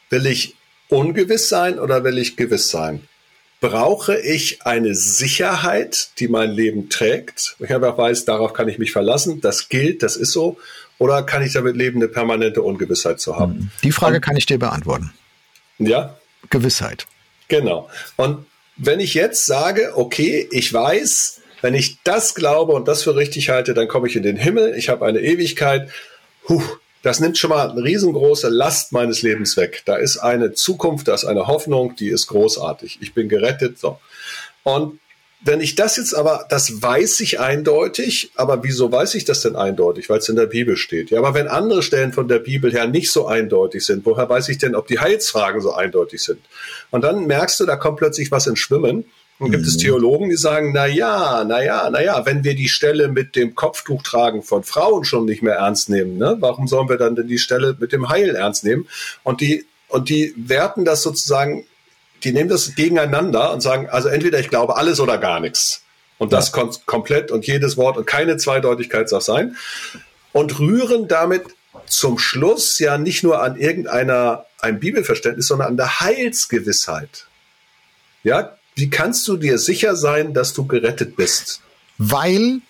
will ich ungewiss sein oder will ich gewiss sein? Brauche ich eine Sicherheit, die mein Leben trägt? Ich einfach weiß, darauf kann ich mich verlassen, das gilt, das ist so. Oder kann ich damit leben, eine permanente Ungewissheit zu haben? Die Frage und, kann ich dir beantworten. Ja? Gewissheit. Genau. Und wenn ich jetzt sage, okay, ich weiß, wenn ich das glaube und das für richtig halte, dann komme ich in den Himmel, ich habe eine Ewigkeit, huh, das nimmt schon mal eine riesengroße Last meines Lebens weg. Da ist eine Zukunft, da ist eine Hoffnung, die ist großartig. Ich bin gerettet. So. Und wenn ich das jetzt aber, das weiß ich eindeutig, aber wieso weiß ich das denn eindeutig? Weil es in der Bibel steht. Ja, aber wenn andere Stellen von der Bibel her nicht so eindeutig sind, woher weiß ich denn, ob die Heilsfragen so eindeutig sind? Und dann merkst du, da kommt plötzlich was ins Schwimmen. Und gibt es mhm. Theologen, die sagen, na ja, na ja, na ja, wenn wir die Stelle mit dem Kopftuchtragen von Frauen schon nicht mehr ernst nehmen, ne, warum sollen wir dann denn die Stelle mit dem Heil ernst nehmen? Und die, und die werten das sozusagen die nehmen das gegeneinander und sagen, also entweder ich glaube alles oder gar nichts. Und das ja. komplett und jedes Wort und keine Zweideutigkeit soll sein. Und rühren damit zum Schluss ja nicht nur an irgendeiner, ein Bibelverständnis, sondern an der Heilsgewissheit. Ja, wie kannst du dir sicher sein, dass du gerettet bist? Weil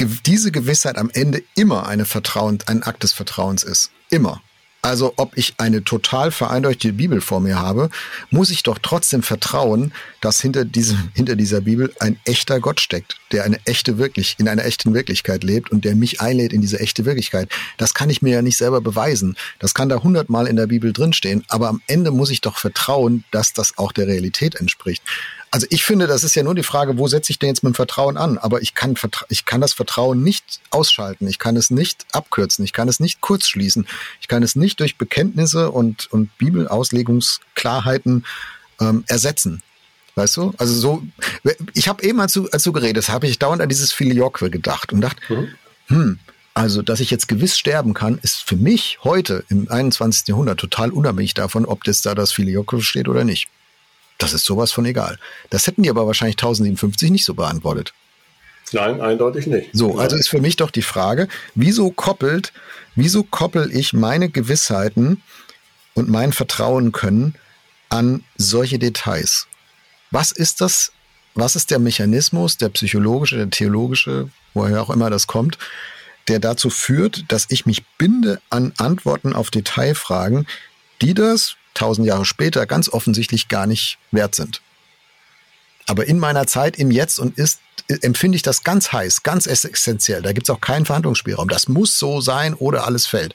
diese Gewissheit am Ende immer eine Vertrauen, ein Akt des Vertrauens ist. Immer. Also ob ich eine total vereindeutigte Bibel vor mir habe, muss ich doch trotzdem vertrauen, dass hinter diesem, <laughs> hinter dieser Bibel ein echter Gott steckt, der eine echte wirklich, in einer echten Wirklichkeit lebt und der mich einlädt in diese echte Wirklichkeit. Das kann ich mir ja nicht selber beweisen. Das kann da hundertmal in der Bibel drinstehen, aber am Ende muss ich doch vertrauen, dass das auch der Realität entspricht. Also ich finde, das ist ja nur die Frage, wo setze ich denn jetzt mein Vertrauen an? Aber ich kann, ich kann das Vertrauen nicht ausschalten. Ich kann es nicht abkürzen. Ich kann es nicht kurz schließen. Ich kann es nicht durch Bekenntnisse und, und Bibelauslegungsklarheiten ähm, ersetzen. Weißt du? Also so, ich habe eben, als du, als du geredet habe ich dauernd an dieses Filioque gedacht und dachte, mhm. hm, also, dass ich jetzt gewiss sterben kann, ist für mich heute im 21. Jahrhundert total unabhängig davon, ob das da das Filioque steht oder nicht. Das ist sowas von egal. Das hätten die aber wahrscheinlich 1057 nicht so beantwortet. Nein, eindeutig nicht. So, also ist für mich doch die Frage, wieso koppelt, wieso koppel ich meine Gewissheiten und mein Vertrauen können an solche Details? Was ist das? Was ist der Mechanismus, der psychologische, der theologische, woher auch immer das kommt, der dazu führt, dass ich mich binde an Antworten auf Detailfragen, die das tausend Jahre später ganz offensichtlich gar nicht wert sind. Aber in meiner Zeit, im Jetzt und Ist, empfinde ich das ganz heiß, ganz essentiell. Da gibt es auch keinen Verhandlungsspielraum. Das muss so sein oder alles fällt.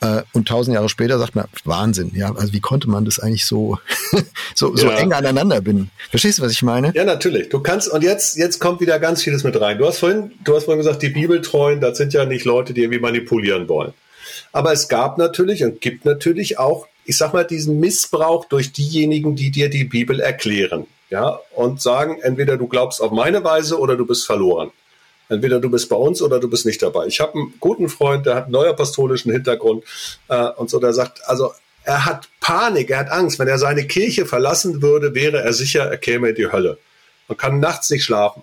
Äh, und tausend Jahre später sagt man, Wahnsinn, ja, also wie konnte man das eigentlich so, <laughs> so, so ja. eng aneinander binden? Verstehst du, was ich meine? Ja, natürlich. Du kannst, und jetzt, jetzt kommt wieder ganz vieles mit rein. Du hast vorhin, du hast vorhin gesagt, die Bibeltreuen, das sind ja nicht Leute, die irgendwie manipulieren wollen. Aber es gab natürlich und gibt natürlich auch ich sag mal, diesen Missbrauch durch diejenigen, die dir die Bibel erklären, ja, und sagen, entweder du glaubst auf meine Weise oder du bist verloren. Entweder du bist bei uns oder du bist nicht dabei. Ich habe einen guten Freund, der hat einen neuapostolischen Hintergrund äh, und so, der sagt, also er hat Panik, er hat Angst. Wenn er seine Kirche verlassen würde, wäre er sicher, er käme in die Hölle. Man kann nachts nicht schlafen.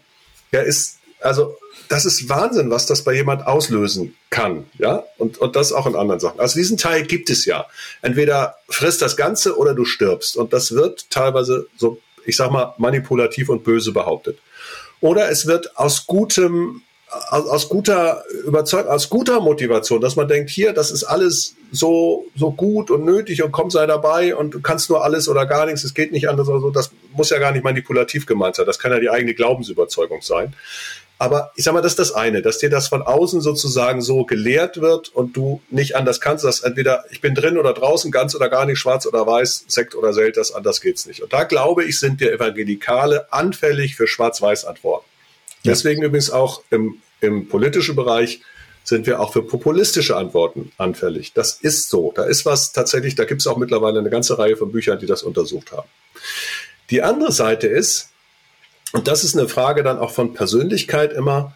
Er ist, also das ist Wahnsinn, was das bei jemand auslösen kann, ja, und, und das auch in anderen Sachen. Also diesen Teil gibt es ja. Entweder frisst das Ganze oder du stirbst. Und das wird teilweise so, ich sag mal, manipulativ und böse behauptet. Oder es wird aus gutem, aus, aus guter Überzeugung, aus guter Motivation, dass man denkt, hier, das ist alles so, so gut und nötig und komm, sei dabei und du kannst nur alles oder gar nichts, es geht nicht anders oder so. Das muss ja gar nicht manipulativ gemeint sein. Das kann ja die eigene Glaubensüberzeugung sein. Aber ich sag mal, das ist das eine, dass dir das von außen sozusagen so gelehrt wird und du nicht anders kannst, dass entweder ich bin drin oder draußen, ganz oder gar nicht, schwarz oder weiß, Sekt oder Selters, anders geht's nicht. Und da glaube ich, sind wir Evangelikale anfällig für Schwarz-Weiß-Antworten. Ja. Deswegen übrigens auch im, im politischen Bereich sind wir auch für populistische Antworten anfällig. Das ist so. Da ist was tatsächlich, da gibt es auch mittlerweile eine ganze Reihe von Büchern, die das untersucht haben. Die andere Seite ist, und das ist eine Frage dann auch von Persönlichkeit immer,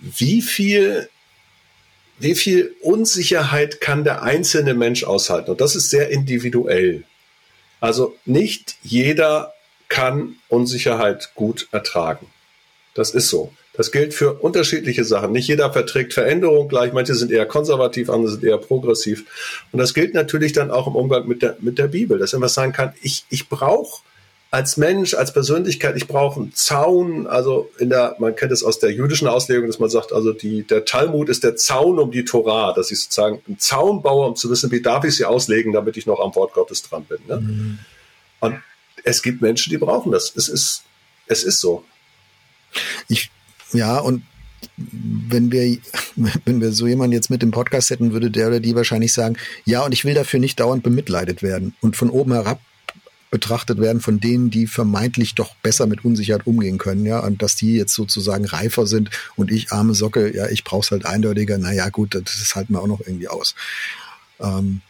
wie viel, wie viel Unsicherheit kann der einzelne Mensch aushalten? Und das ist sehr individuell. Also nicht jeder kann Unsicherheit gut ertragen. Das ist so. Das gilt für unterschiedliche Sachen. Nicht jeder verträgt Veränderung gleich. Manche sind eher konservativ, andere sind eher progressiv. Und das gilt natürlich dann auch im Umgang mit der, mit der Bibel, dass man sagen kann, ich, ich brauche als Mensch, als Persönlichkeit, ich brauche einen Zaun, also in der, man kennt es aus der jüdischen Auslegung, dass man sagt, also die, der Talmud ist der Zaun um die Torah, dass ich sozusagen einen Zaun baue, um zu wissen, wie darf ich sie auslegen, damit ich noch am Wort Gottes dran bin. Ne? Mhm. Und es gibt Menschen, die brauchen das. Es ist, es ist so. Ich, ja, und wenn wir, <laughs> wenn wir so jemanden jetzt mit dem Podcast hätten, würde der oder die wahrscheinlich sagen, ja, und ich will dafür nicht dauernd bemitleidet werden. Und von oben herab betrachtet werden von denen, die vermeintlich doch besser mit Unsicherheit umgehen können, ja, und dass die jetzt sozusagen reifer sind und ich arme Socke, ja, ich brauch's halt eindeutiger, naja, gut, das halten wir auch noch irgendwie aus. Ähm,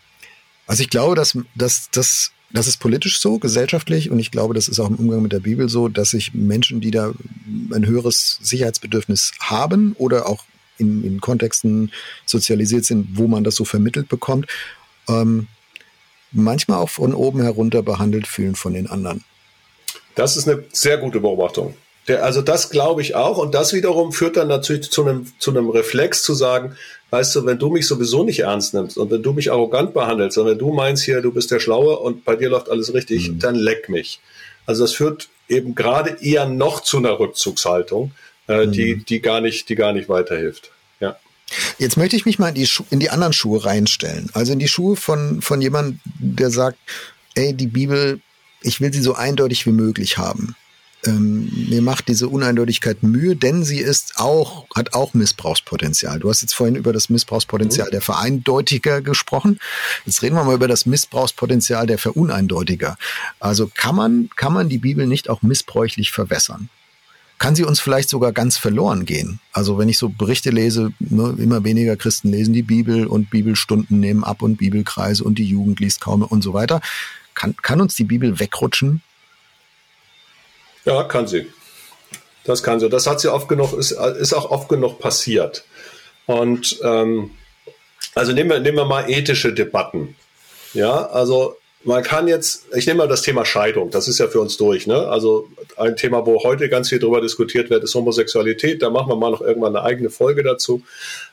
also ich glaube, dass, dass, dass das ist politisch so, gesellschaftlich, und ich glaube, das ist auch im Umgang mit der Bibel so, dass sich Menschen, die da ein höheres Sicherheitsbedürfnis haben oder auch in, in Kontexten sozialisiert sind, wo man das so vermittelt bekommt, ähm, manchmal auch von oben herunter behandelt fühlen von den anderen. Das ist eine sehr gute Beobachtung. Der, also das glaube ich auch. Und das wiederum führt dann natürlich zu einem, zu einem Reflex zu sagen, weißt du, wenn du mich sowieso nicht ernst nimmst und wenn du mich arrogant behandelst und wenn du meinst hier, du bist der Schlaue und bei dir läuft alles richtig, mhm. dann leck mich. Also das führt eben gerade eher noch zu einer Rückzugshaltung, äh, mhm. die, die gar nicht, die gar nicht weiterhilft. Jetzt möchte ich mich mal in die, Schu in die anderen Schuhe reinstellen. Also in die Schuhe von, von jemandem, der sagt, ey, die Bibel, ich will sie so eindeutig wie möglich haben. ähm, mir macht diese Uneindeutigkeit Mühe, denn sie ist auch, hat auch Missbrauchspotenzial. Du hast jetzt vorhin über das Missbrauchspotenzial mhm. der Vereindeutiger gesprochen. Jetzt reden wir mal über das Missbrauchspotenzial der Veruneindeutiger. Also kann man, kann man die Bibel nicht auch missbräuchlich verwässern? Kann sie uns vielleicht sogar ganz verloren gehen? Also wenn ich so Berichte lese, ne, immer weniger Christen lesen die Bibel und Bibelstunden nehmen ab und Bibelkreise und die Jugend liest kaum und so weiter. Kann, kann uns die Bibel wegrutschen? Ja, kann sie. Das kann sie. Das hat sie oft genug, ist, ist auch oft genug passiert. Und ähm, also nehmen wir, nehmen wir mal ethische Debatten. Ja, also man kann jetzt, ich nehme mal das Thema Scheidung, das ist ja für uns durch. Ne? Also ein Thema, wo heute ganz viel darüber diskutiert wird, ist Homosexualität. Da machen wir mal noch irgendwann eine eigene Folge dazu.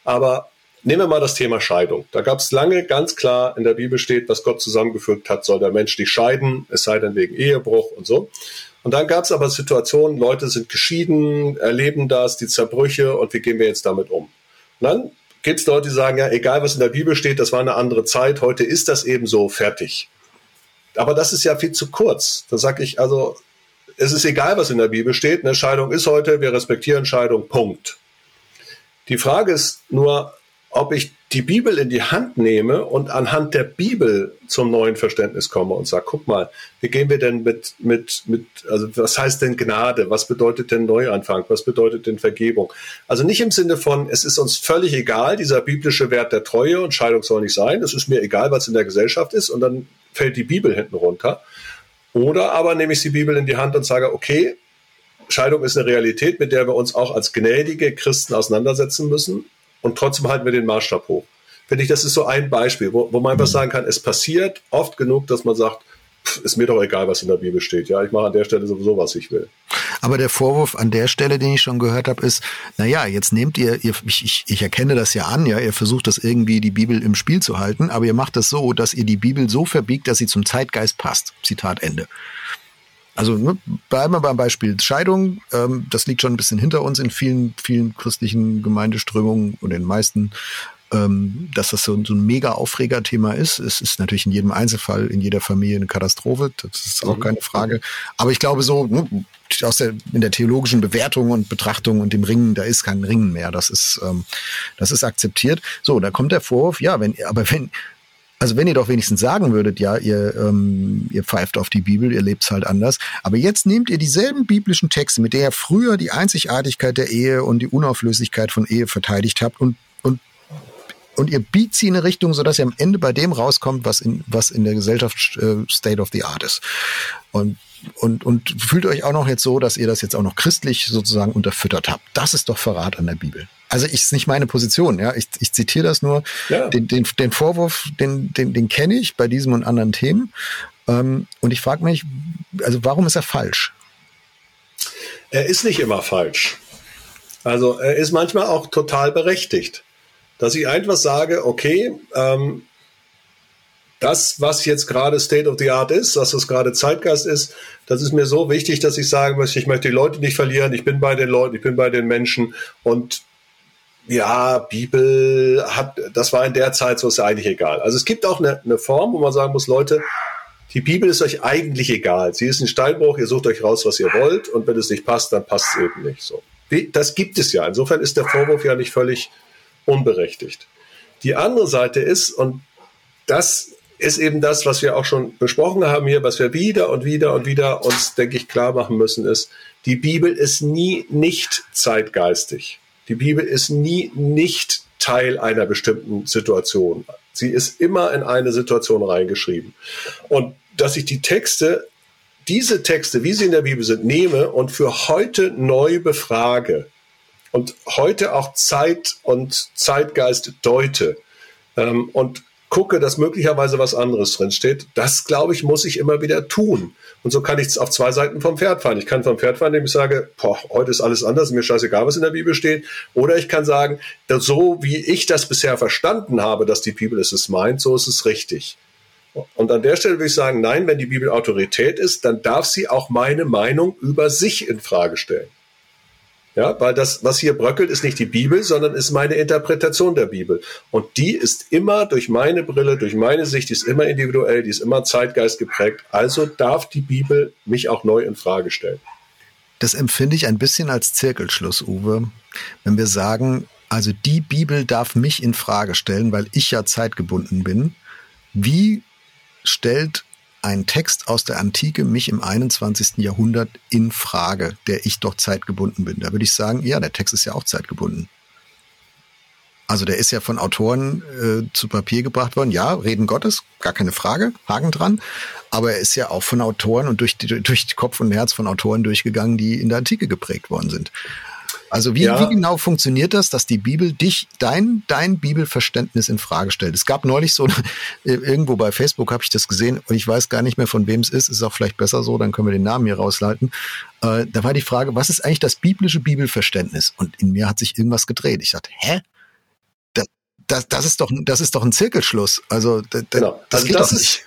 Aber nehmen wir mal das Thema Scheidung. Da gab es lange ganz klar in der Bibel steht, was Gott zusammengefügt hat, soll der Mensch nicht scheiden, es sei denn wegen Ehebruch und so. Und dann gab es aber Situationen, Leute sind geschieden, erleben das, die Zerbrüche und wie gehen wir jetzt damit um? Und dann gibt es Leute, die sagen, ja, egal was in der Bibel steht, das war eine andere Zeit, heute ist das eben so, fertig. Aber das ist ja viel zu kurz. Da sage ich, also, es ist egal, was in der Bibel steht, eine Scheidung ist heute, wir respektieren Scheidung, Punkt. Die Frage ist nur, ob ich die Bibel in die Hand nehme und anhand der Bibel zum neuen Verständnis komme und sage, guck mal, wie gehen wir denn mit, mit, mit, also was heißt denn Gnade? Was bedeutet denn Neuanfang? Was bedeutet denn Vergebung? Also nicht im Sinne von, es ist uns völlig egal, dieser biblische Wert der Treue und Scheidung soll nicht sein. Es ist mir egal, was in der Gesellschaft ist und dann fällt die Bibel hinten runter. Oder aber nehme ich die Bibel in die Hand und sage, okay, Scheidung ist eine Realität, mit der wir uns auch als gnädige Christen auseinandersetzen müssen und trotzdem halten wir den Maßstab hoch. Finde ich, das ist so ein Beispiel, wo, wo man einfach mhm. sagen kann, es passiert oft genug, dass man sagt, pff, ist mir doch egal, was in der Bibel steht. Ja, ich mache an der Stelle sowieso, was ich will. Aber der Vorwurf an der Stelle, den ich schon gehört habe, ist, naja, jetzt nehmt ihr, ihr ich, ich, ich erkenne das ja an, ja, ihr versucht das irgendwie die Bibel im Spiel zu halten, aber ihr macht das so, dass ihr die Bibel so verbiegt, dass sie zum Zeitgeist passt. Zitat Ende. Also ne, bleiben wir beim Beispiel Scheidung. Ähm, das liegt schon ein bisschen hinter uns in vielen, vielen christlichen Gemeindeströmungen und in den meisten. Ähm, dass das so, so ein mega Aufregerthema ist. Es ist natürlich in jedem Einzelfall, in jeder Familie eine Katastrophe. Das ist auch mhm. keine Frage. Aber ich glaube so, ne, aus der, in der theologischen Bewertung und Betrachtung und dem Ringen, da ist kein Ringen mehr. Das ist, ähm, das ist akzeptiert. So, da kommt der Vorwurf, ja, wenn, aber wenn, also wenn ihr doch wenigstens sagen würdet, ja, ihr, ähm, ihr pfeift auf die Bibel, ihr lebt halt anders. Aber jetzt nehmt ihr dieselben biblischen Texte, mit der ihr früher die Einzigartigkeit der Ehe und die Unauflöslichkeit von Ehe verteidigt habt und, und, und ihr biegt sie in eine Richtung, sodass ihr am Ende bei dem rauskommt, was in, was in der Gesellschaft äh, State of the Art ist. Und und, und fühlt euch auch noch jetzt so, dass ihr das jetzt auch noch christlich sozusagen unterfüttert habt. Das ist doch Verrat an der Bibel. Also ich ist nicht meine Position, ja. Ich, ich zitiere das nur. Ja. Den, den, den Vorwurf, den, den, den kenne ich bei diesem und anderen Themen. Ähm, und ich frage mich, also warum ist er falsch? Er ist nicht immer falsch. Also er ist manchmal auch total berechtigt. Dass ich einfach sage, okay, ähm, das, was jetzt gerade State of the Art ist, was das gerade Zeitgeist ist, das ist mir so wichtig, dass ich sagen möchte, ich möchte die Leute nicht verlieren, ich bin bei den Leuten, ich bin bei den Menschen und ja, Bibel hat, das war in der Zeit so ist ja eigentlich egal. Also es gibt auch eine, eine Form, wo man sagen muss, Leute, die Bibel ist euch eigentlich egal. Sie ist ein Steinbruch, ihr sucht euch raus, was ihr wollt, und wenn es nicht passt, dann passt es eben nicht so. Das gibt es ja. Insofern ist der Vorwurf ja nicht völlig unberechtigt. Die andere Seite ist, und das ist eben das, was wir auch schon besprochen haben hier, was wir wieder und wieder und wieder uns, denke ich, klar machen müssen, ist, die Bibel ist nie nicht zeitgeistig. Die Bibel ist nie nicht Teil einer bestimmten Situation. Sie ist immer in eine Situation reingeschrieben. Und dass ich die Texte, diese Texte, wie sie in der Bibel sind, nehme und für heute neu befrage und heute auch Zeit und Zeitgeist deute ähm, und gucke, dass möglicherweise was anderes drinsteht, das, glaube ich, muss ich immer wieder tun. Und so kann ich es auf zwei Seiten vom Pferd fahren. Ich kann vom Pferd fahren, indem ich sage, boah, heute ist alles anders, mir scheißegal, was in der Bibel steht. Oder ich kann sagen, so wie ich das bisher verstanden habe, dass die Bibel es ist meint, so ist es richtig. Und an der Stelle würde ich sagen, nein, wenn die Bibel Autorität ist, dann darf sie auch meine Meinung über sich in Frage stellen. Ja, weil das, was hier bröckelt, ist nicht die Bibel, sondern ist meine Interpretation der Bibel. Und die ist immer durch meine Brille, durch meine Sicht, die ist immer individuell, die ist immer Zeitgeist geprägt. Also darf die Bibel mich auch neu in Frage stellen. das empfinde ich ein bisschen als Zirkelschluss, Uwe, wenn wir sagen, also die Bibel darf mich in Frage stellen, weil ich ja zeitgebunden bin. Wie stellt ein Text aus der Antike mich im 21. Jahrhundert in Frage, der ich doch zeitgebunden bin? Da würde ich sagen, ja, der Text ist ja auch zeitgebunden. Also der ist ja von Autoren äh, zu Papier gebracht worden. Ja, Reden Gottes, gar keine Frage, Haken dran. Aber er ist ja auch von Autoren und durch, durch Kopf und Herz von Autoren durchgegangen, die in der Antike geprägt worden sind. Also wie, ja. wie genau funktioniert das, dass die Bibel dich, dein, dein Bibelverständnis in Frage stellt? Es gab neulich so, <laughs> irgendwo bei Facebook habe ich das gesehen und ich weiß gar nicht mehr, von wem es ist. Ist auch vielleicht besser so, dann können wir den Namen hier rausleiten. Äh, da war die Frage, was ist eigentlich das biblische Bibelverständnis? Und in mir hat sich irgendwas gedreht. Ich dachte, hä? Das, das, das ist doch, das ist doch ein Zirkelschluss. Also, da, genau. das also geht das doch nicht. Ist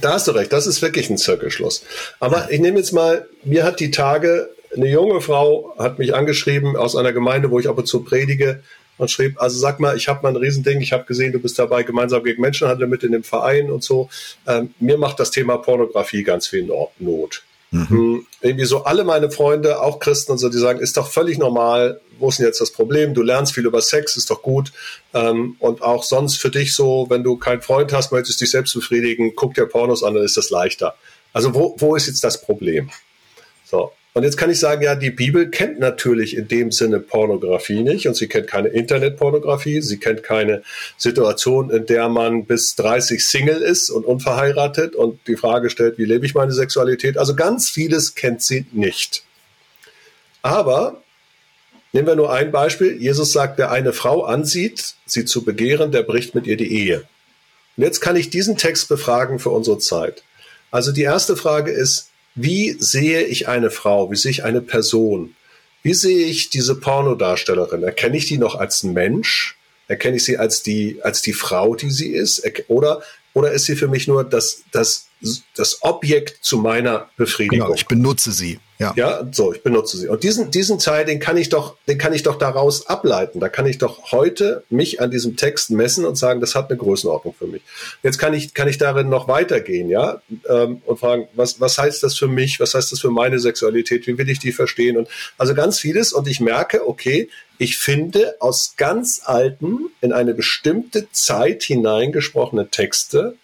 da hast du recht, das ist wirklich ein Zirkelschluss. Aber ich nehme jetzt mal, mir hat die Tage eine junge Frau hat mich angeschrieben aus einer Gemeinde, wo ich ab und zu predige und schrieb, also sag mal, ich habe mal ein Riesending, ich habe gesehen, du bist dabei, gemeinsam gegen Menschenhandel mit in dem Verein und so. Ähm, mir macht das Thema Pornografie ganz viel Not. Mhm. Hm, irgendwie so alle meine Freunde, auch Christen und so, die sagen, ist doch völlig normal, wo ist denn jetzt das Problem? Du lernst viel über Sex, ist doch gut. Ähm, und auch sonst für dich so, wenn du keinen Freund hast, möchtest dich selbst befriedigen, guck dir Pornos an, dann ist das leichter. Also wo, wo ist jetzt das Problem? So. Und jetzt kann ich sagen, ja, die Bibel kennt natürlich in dem Sinne Pornografie nicht und sie kennt keine Internetpornografie, sie kennt keine Situation, in der man bis 30 Single ist und unverheiratet und die Frage stellt, wie lebe ich meine Sexualität? Also ganz vieles kennt sie nicht. Aber nehmen wir nur ein Beispiel. Jesus sagt, wer eine Frau ansieht, sie zu begehren, der bricht mit ihr die Ehe. Und jetzt kann ich diesen Text befragen für unsere Zeit. Also die erste Frage ist, wie sehe ich eine Frau? Wie sehe ich eine Person? Wie sehe ich diese Pornodarstellerin? Erkenne ich die noch als Mensch? Erkenne ich sie als die, als die Frau, die sie ist? Oder, oder ist sie für mich nur das, das, das Objekt zu meiner Befriedigung? Genau, ich benutze sie. Ja. ja, so, ich benutze sie. Und diesen, diesen Teil, den kann ich doch, den kann ich doch daraus ableiten. Da kann ich doch heute mich an diesem Text messen und sagen, das hat eine Größenordnung für mich. Jetzt kann ich, kann ich darin noch weitergehen, ja, ähm, und fragen, was, was heißt das für mich? Was heißt das für meine Sexualität? Wie will ich die verstehen? Und also ganz vieles. Und ich merke, okay, ich finde aus ganz alten, in eine bestimmte Zeit hineingesprochene Texte,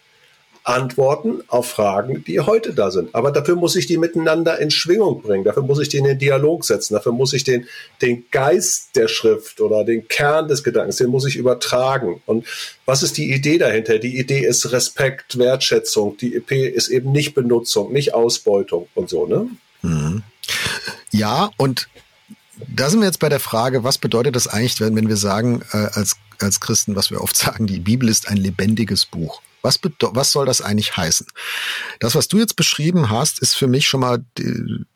Antworten auf Fragen, die heute da sind. Aber dafür muss ich die miteinander in Schwingung bringen. Dafür muss ich die in den Dialog setzen. Dafür muss ich den, den Geist der Schrift oder den Kern des Gedankens, den muss ich übertragen. Und was ist die Idee dahinter? Die Idee ist Respekt, Wertschätzung. Die EP ist eben nicht Benutzung, nicht Ausbeutung und so, ne? Mhm. Ja, und da sind wir jetzt bei der Frage, was bedeutet das eigentlich, wenn, wenn wir sagen, äh, als, als Christen, was wir oft sagen, die Bibel ist ein lebendiges Buch. Was, was soll das eigentlich heißen? Das, was du jetzt beschrieben hast, ist für mich schon mal,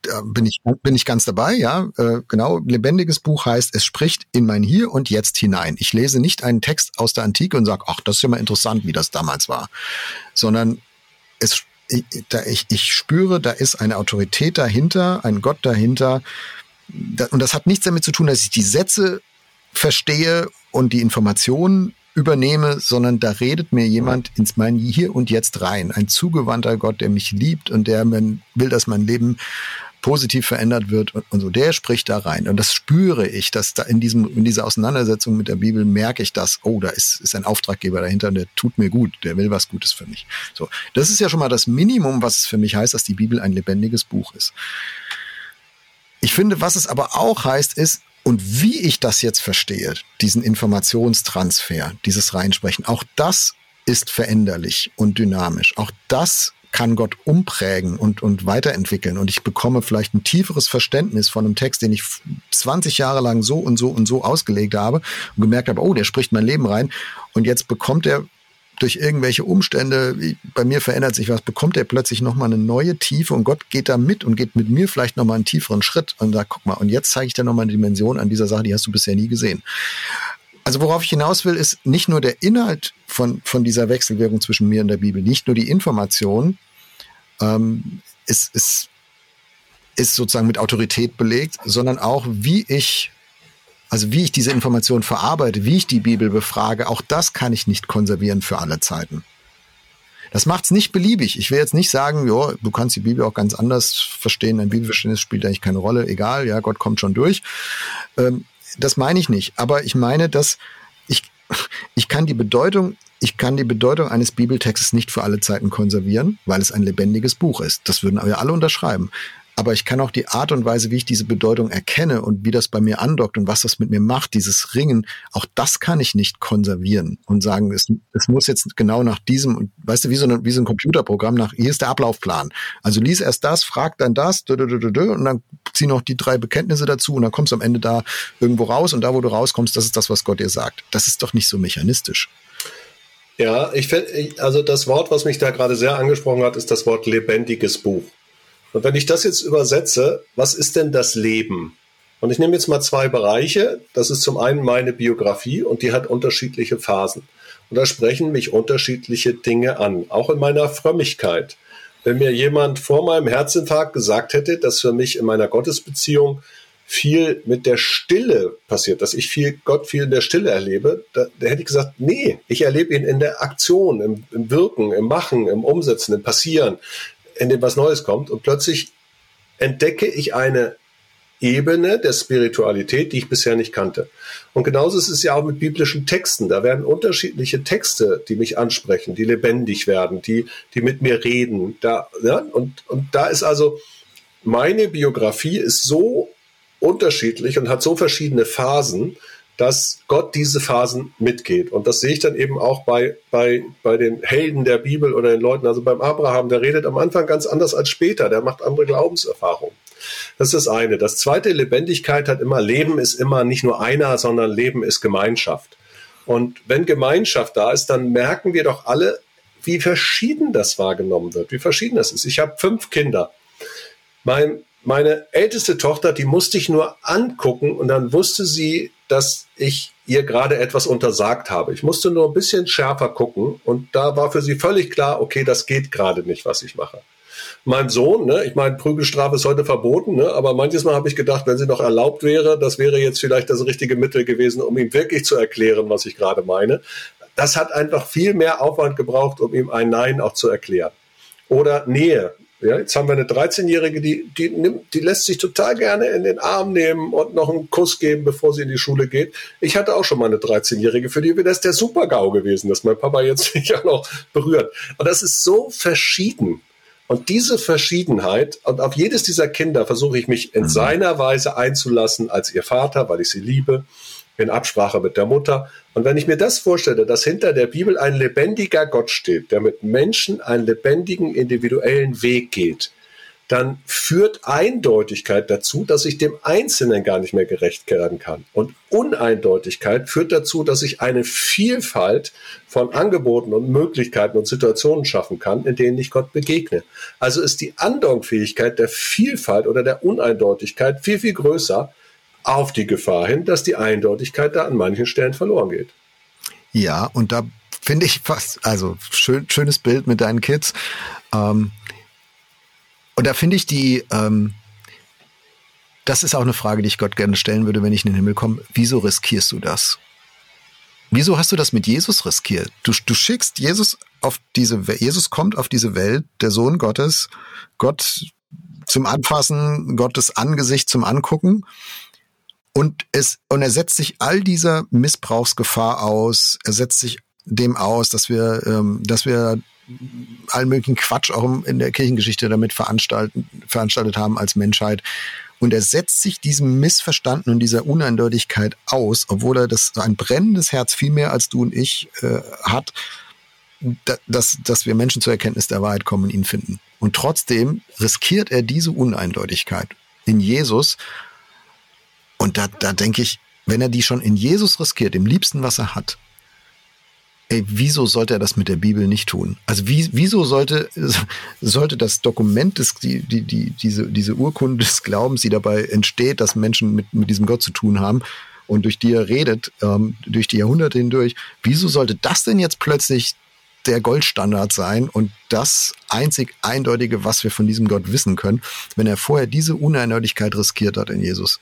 da bin ich, bin ich ganz dabei, ja. Äh, genau, lebendiges Buch heißt, es spricht in mein Hier und Jetzt hinein. Ich lese nicht einen Text aus der Antike und sage, ach, das ist ja mal interessant, wie das damals war, sondern es, ich, da ich, ich spüre, da ist eine Autorität dahinter, ein Gott dahinter. Und das hat nichts damit zu tun, dass ich die Sätze verstehe und die Informationen übernehme, sondern da redet mir jemand ins mein Hier und Jetzt rein. Ein zugewandter Gott, der mich liebt und der will, dass mein Leben positiv verändert wird und, und, so. Der spricht da rein. Und das spüre ich, dass da in diesem, in dieser Auseinandersetzung mit der Bibel merke ich das, oh, da ist, ist ein Auftraggeber dahinter und der tut mir gut, der will was Gutes für mich. So. Das ist ja schon mal das Minimum, was es für mich heißt, dass die Bibel ein lebendiges Buch ist. Ich finde, was es aber auch heißt, ist, und wie ich das jetzt verstehe, diesen Informationstransfer, dieses Reinsprechen, auch das ist veränderlich und dynamisch. Auch das kann Gott umprägen und, und weiterentwickeln. Und ich bekomme vielleicht ein tieferes Verständnis von einem Text, den ich 20 Jahre lang so und so und so ausgelegt habe und gemerkt habe, oh, der spricht mein Leben rein. Und jetzt bekommt er durch irgendwelche Umstände, bei mir verändert sich was, bekommt er plötzlich nochmal eine neue Tiefe und Gott geht da mit und geht mit mir vielleicht nochmal einen tieferen Schritt und sagt, guck mal, und jetzt zeige ich dir nochmal eine Dimension an dieser Sache, die hast du bisher nie gesehen. Also worauf ich hinaus will, ist nicht nur der Inhalt von, von dieser Wechselwirkung zwischen mir und der Bibel, nicht nur die Information, ähm, ist, ist, ist sozusagen mit Autorität belegt, sondern auch, wie ich also wie ich diese Information verarbeite, wie ich die Bibel befrage, auch das kann ich nicht konservieren für alle Zeiten. Das macht es nicht beliebig. Ich will jetzt nicht sagen, ja, du kannst die Bibel auch ganz anders verstehen. Ein Bibelverständnis spielt eigentlich keine Rolle. Egal, ja, Gott kommt schon durch. Ähm, das meine ich nicht. Aber ich meine, dass ich, ich kann die Bedeutung ich kann die Bedeutung eines Bibeltextes nicht für alle Zeiten konservieren, weil es ein lebendiges Buch ist. Das würden wir alle unterschreiben aber ich kann auch die Art und Weise, wie ich diese Bedeutung erkenne und wie das bei mir andockt und was das mit mir macht, dieses Ringen, auch das kann ich nicht konservieren und sagen, es, es muss jetzt genau nach diesem, weißt du, wie so, eine, wie so ein Computerprogramm nach, hier ist der Ablaufplan. Also lies erst das, frag dann das, und dann zieh noch die drei Bekenntnisse dazu und dann kommst du am Ende da irgendwo raus und da, wo du rauskommst, das ist das, was Gott dir sagt. Das ist doch nicht so mechanistisch. Ja, ich finde, also das Wort, was mich da gerade sehr angesprochen hat, ist das Wort lebendiges Buch. Und wenn ich das jetzt übersetze, was ist denn das Leben? Und ich nehme jetzt mal zwei Bereiche. Das ist zum einen meine Biografie und die hat unterschiedliche Phasen. Und da sprechen mich unterschiedliche Dinge an, auch in meiner Frömmigkeit. Wenn mir jemand vor meinem Herzinfarkt gesagt hätte, dass für mich in meiner Gottesbeziehung viel mit der Stille passiert, dass ich viel Gott viel in der Stille erlebe, da, da hätte ich gesagt, nee, ich erlebe ihn in der Aktion, im, im Wirken, im Machen, im Umsetzen, im Passieren in dem was Neues kommt und plötzlich entdecke ich eine Ebene der Spiritualität, die ich bisher nicht kannte. Und genauso ist es ja auch mit biblischen Texten. Da werden unterschiedliche Texte, die mich ansprechen, die lebendig werden, die, die mit mir reden. Da, ja, und, und da ist also meine Biografie ist so unterschiedlich und hat so verschiedene Phasen, dass Gott diese Phasen mitgeht. Und das sehe ich dann eben auch bei, bei, bei den Helden der Bibel oder den Leuten. Also beim Abraham, der redet am Anfang ganz anders als später. Der macht andere Glaubenserfahrungen. Das ist das eine. Das zweite, Lebendigkeit hat immer, Leben ist immer nicht nur einer, sondern Leben ist Gemeinschaft. Und wenn Gemeinschaft da ist, dann merken wir doch alle, wie verschieden das wahrgenommen wird, wie verschieden das ist. Ich habe fünf Kinder. Mein, meine älteste Tochter, die musste ich nur angucken und dann wusste sie, dass ich ihr gerade etwas untersagt habe. Ich musste nur ein bisschen schärfer gucken und da war für sie völlig klar, okay, das geht gerade nicht, was ich mache. Mein Sohn, ne, ich meine, Prügelstrafe ist heute verboten, ne, aber manches Mal habe ich gedacht, wenn sie noch erlaubt wäre, das wäre jetzt vielleicht das richtige Mittel gewesen, um ihm wirklich zu erklären, was ich gerade meine. Das hat einfach viel mehr Aufwand gebraucht, um ihm ein Nein auch zu erklären. Oder Nähe. Ja, jetzt haben wir eine 13-Jährige, die, die, nimmt, die lässt sich total gerne in den Arm nehmen und noch einen Kuss geben, bevor sie in die Schule geht. Ich hatte auch schon mal eine 13-Jährige, für die wäre das der Super-GAU gewesen, dass mein Papa jetzt <laughs> mich auch noch berührt. Und das ist so verschieden. Und diese Verschiedenheit, und auf jedes dieser Kinder versuche ich mich in mhm. seiner Weise einzulassen als ihr Vater, weil ich sie liebe in Absprache mit der Mutter. Und wenn ich mir das vorstelle, dass hinter der Bibel ein lebendiger Gott steht, der mit Menschen einen lebendigen, individuellen Weg geht, dann führt Eindeutigkeit dazu, dass ich dem Einzelnen gar nicht mehr gerecht werden kann. Und Uneindeutigkeit führt dazu, dass ich eine Vielfalt von Angeboten und Möglichkeiten und Situationen schaffen kann, in denen ich Gott begegne. Also ist die Andauerfähigkeit der Vielfalt oder der Uneindeutigkeit viel, viel größer, auf die Gefahr hin, dass die Eindeutigkeit da an manchen Stellen verloren geht. Ja, und da finde ich fast, also schön, schönes Bild mit deinen Kids. Ähm, und da finde ich die, ähm, das ist auch eine Frage, die ich Gott gerne stellen würde, wenn ich in den Himmel komme. Wieso riskierst du das? Wieso hast du das mit Jesus riskiert? Du, du schickst Jesus auf diese, Jesus kommt auf diese Welt, der Sohn Gottes, Gott zum Anfassen, Gottes Angesicht zum Angucken. Und es, und er setzt sich all dieser Missbrauchsgefahr aus. Er setzt sich dem aus, dass wir, ähm, dass wir allen möglichen Quatsch auch in der Kirchengeschichte damit veranstalten, veranstaltet haben als Menschheit. Und er setzt sich diesem Missverstanden und dieser Uneindeutigkeit aus, obwohl er das ein brennendes Herz viel mehr als du und ich äh, hat, dass, dass wir Menschen zur Erkenntnis der Wahrheit kommen und ihn finden. Und trotzdem riskiert er diese Uneindeutigkeit in Jesus und da, da denke ich, wenn er die schon in Jesus riskiert, im liebsten, was er hat, ey, wieso sollte er das mit der Bibel nicht tun? Also wie, wieso sollte, sollte das Dokument, des, die, die, die, diese, diese Urkunde des Glaubens, die dabei entsteht, dass Menschen mit, mit diesem Gott zu tun haben und durch die er redet, ähm, durch die Jahrhunderte hindurch, wieso sollte das denn jetzt plötzlich der Goldstandard sein und das einzig Eindeutige, was wir von diesem Gott wissen können, wenn er vorher diese Uneindeutigkeit riskiert hat in Jesus?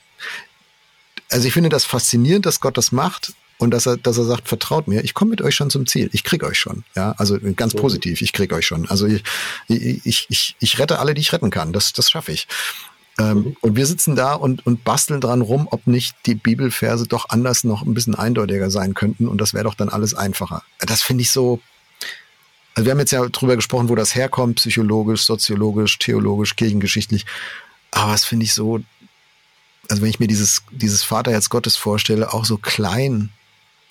Also ich finde das faszinierend, dass Gott das macht und dass er, dass er sagt, vertraut mir, ich komme mit euch schon zum Ziel, ich krieg euch schon. Ja, also ganz positiv, ich krieg euch schon. Also ich, ich, ich, ich rette alle, die ich retten kann. Das, das schaffe ich. Ähm, mhm. Und wir sitzen da und, und basteln dran rum, ob nicht die Bibelverse doch anders noch ein bisschen eindeutiger sein könnten und das wäre doch dann alles einfacher. Das finde ich so. Also wir haben jetzt ja drüber gesprochen, wo das herkommt, psychologisch, soziologisch, theologisch, kirchengeschichtlich. Aber das finde ich so, also wenn ich mir dieses, dieses Vaterherz Gottes vorstelle, auch so klein,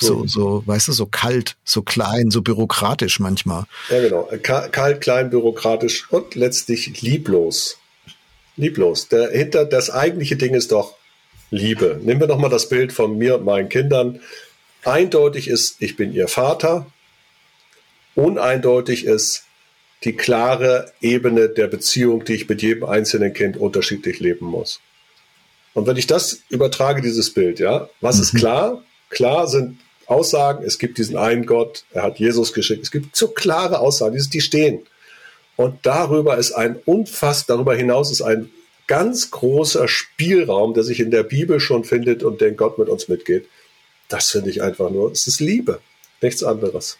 so, so, weißt du, so kalt, so klein, so bürokratisch manchmal. Ja, genau. Kalt, klein, bürokratisch und letztlich lieblos lieblos. Der, hinter das eigentliche Ding ist doch Liebe. Nehmen wir doch mal das Bild von mir und meinen Kindern. Eindeutig ist, ich bin ihr Vater. Uneindeutig ist die klare Ebene der Beziehung, die ich mit jedem einzelnen Kind unterschiedlich leben muss. Und wenn ich das übertrage, dieses Bild, ja, was mhm. ist klar? Klar sind Aussagen, es gibt diesen einen Gott, er hat Jesus geschickt. Es gibt so klare Aussagen, die stehen. Und darüber ist ein unfass, darüber hinaus ist ein ganz großer Spielraum, der sich in der Bibel schon findet und den Gott mit uns mitgeht. Das finde ich einfach nur, es ist Liebe, nichts anderes.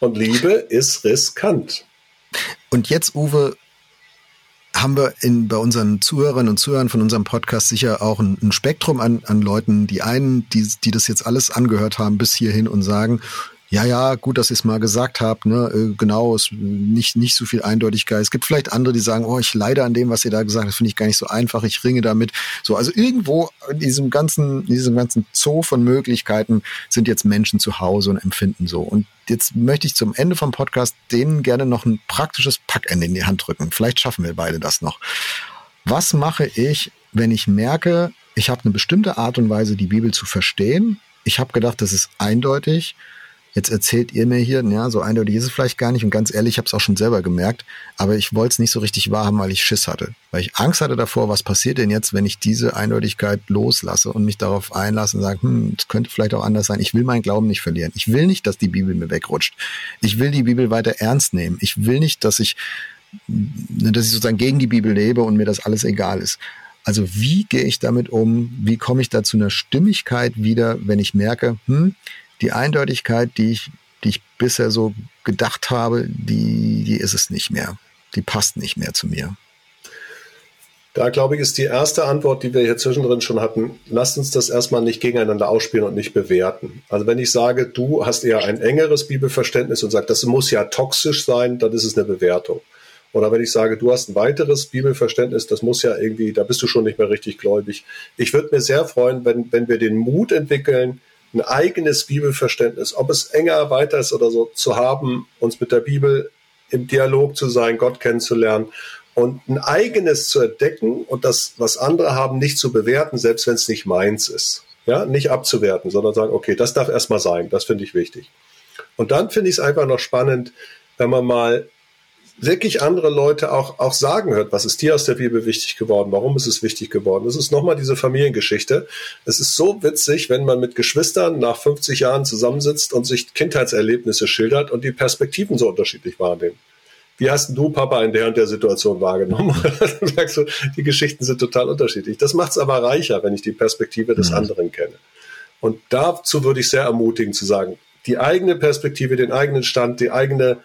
Und Liebe ist riskant. Und jetzt, Uwe, haben wir in, bei unseren Zuhörern und Zuhörern von unserem Podcast sicher auch ein, ein Spektrum an, an Leuten. Die einen, die, die das jetzt alles angehört haben bis hierhin und sagen, ja, ja, gut, dass ihr es mal gesagt habt, ne, äh, genau, es nicht, nicht so viel Eindeutigkeit. Es gibt vielleicht andere, die sagen, oh, ich leide an dem, was ihr da gesagt habt, finde ich gar nicht so einfach, ich ringe damit. So, also irgendwo in diesem ganzen, in diesem ganzen Zoo von Möglichkeiten sind jetzt Menschen zu Hause und empfinden so. Und jetzt möchte ich zum Ende vom Podcast denen gerne noch ein praktisches Packende in die Hand drücken. Vielleicht schaffen wir beide das noch. Was mache ich, wenn ich merke, ich habe eine bestimmte Art und Weise, die Bibel zu verstehen? Ich habe gedacht, das ist eindeutig Jetzt erzählt ihr mir hier, ja, so eindeutig ist es vielleicht gar nicht. Und ganz ehrlich, ich habe es auch schon selber gemerkt, aber ich wollte es nicht so richtig wahrhaben, weil ich Schiss hatte. Weil ich Angst hatte davor, was passiert denn jetzt, wenn ich diese Eindeutigkeit loslasse und mich darauf einlasse und sage, hm, es könnte vielleicht auch anders sein. Ich will meinen Glauben nicht verlieren. Ich will nicht, dass die Bibel mir wegrutscht. Ich will die Bibel weiter ernst nehmen. Ich will nicht, dass ich, dass ich sozusagen gegen die Bibel lebe und mir das alles egal ist. Also wie gehe ich damit um? Wie komme ich da zu einer Stimmigkeit wieder, wenn ich merke, hm, die Eindeutigkeit, die ich, die ich bisher so gedacht habe, die, die ist es nicht mehr. Die passt nicht mehr zu mir. Da glaube ich, ist die erste Antwort, die wir hier zwischendrin schon hatten, lasst uns das erstmal nicht gegeneinander ausspielen und nicht bewerten. Also wenn ich sage, du hast eher ein engeres Bibelverständnis und sagst, das muss ja toxisch sein, dann ist es eine Bewertung. Oder wenn ich sage, du hast ein weiteres Bibelverständnis, das muss ja irgendwie, da bist du schon nicht mehr richtig gläubig. Ich würde mir sehr freuen, wenn, wenn wir den Mut entwickeln, ein eigenes Bibelverständnis, ob es enger weiter ist oder so, zu haben, uns mit der Bibel im Dialog zu sein, Gott kennenzulernen und ein eigenes zu entdecken und das, was andere haben, nicht zu bewerten, selbst wenn es nicht meins ist. Ja, nicht abzuwerten, sondern sagen, okay, das darf erstmal sein, das finde ich wichtig. Und dann finde ich es einfach noch spannend, wenn man mal wirklich andere Leute auch, auch sagen hört, was ist dir aus der Bibel wichtig geworden, warum ist es wichtig geworden. Das ist nochmal diese Familiengeschichte. Es ist so witzig, wenn man mit Geschwistern nach 50 Jahren zusammensitzt und sich Kindheitserlebnisse schildert und die Perspektiven so unterschiedlich wahrnehmen. Wie hast du, Papa, in der und der Situation wahrgenommen? <laughs> Dann sagst du, die Geschichten sind total unterschiedlich. Das macht es aber reicher, wenn ich die Perspektive des mhm. anderen kenne. Und dazu würde ich sehr ermutigen zu sagen, die eigene Perspektive, den eigenen Stand, die eigene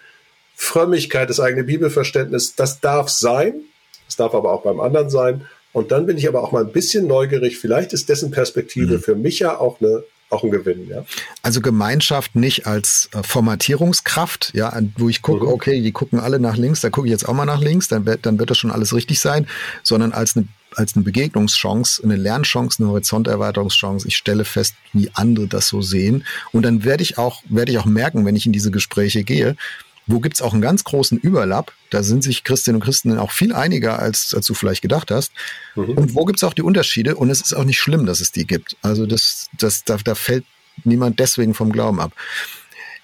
Frömmigkeit, das eigene Bibelverständnis, das darf sein. Das darf aber auch beim anderen sein. Und dann bin ich aber auch mal ein bisschen neugierig. Vielleicht ist dessen Perspektive mhm. für mich ja auch eine auch ein Gewinn, ja. Also Gemeinschaft nicht als äh, Formatierungskraft, ja, wo ich gucke, mhm. okay, die gucken alle nach links, da gucke ich jetzt auch mal nach links, dann wird, dann wird das schon alles richtig sein, sondern als eine als eine Begegnungschance, eine Lernchance, eine Horizonterweiterungschance. Ich stelle fest, wie andere das so sehen. Und dann werde ich auch, werde ich auch merken, wenn ich in diese Gespräche gehe, wo gibt's auch einen ganz großen Überlapp. Da sind sich Christinnen und Christen auch viel einiger, als, als du vielleicht gedacht hast. Mhm. Und wo gibt's auch die Unterschiede? Und es ist auch nicht schlimm, dass es die gibt. Also das, das, da, da fällt niemand deswegen vom Glauben ab.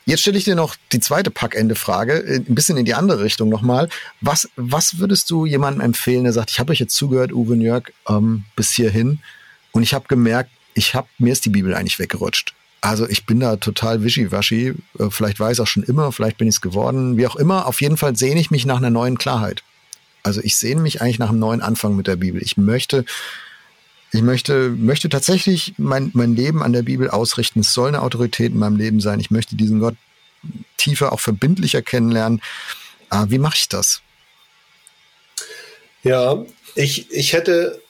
Jetzt stelle ich dir noch die zweite Packende-Frage, äh, ein bisschen in die andere Richtung nochmal. Was, was würdest du jemandem empfehlen, der sagt, ich habe euch jetzt zugehört, Uwe und Jörg, ähm, bis hierhin, und ich habe gemerkt, ich hab, mir ist die Bibel eigentlich weggerutscht. Also ich bin da total wischiwaschi. Äh, vielleicht war ich auch schon immer, vielleicht bin ich es geworden. Wie auch immer, auf jeden Fall sehne ich mich nach einer neuen Klarheit. Also ich sehne mich eigentlich nach einem neuen Anfang mit der Bibel. Ich möchte Ich möchte, möchte tatsächlich mein, mein Leben an der Bibel ausrichten. Es soll eine Autorität in meinem Leben sein. Ich möchte diesen Gott tiefer, auch verbindlicher kennenlernen. Ah, wie mache ich das? Ja, ich, ich hätte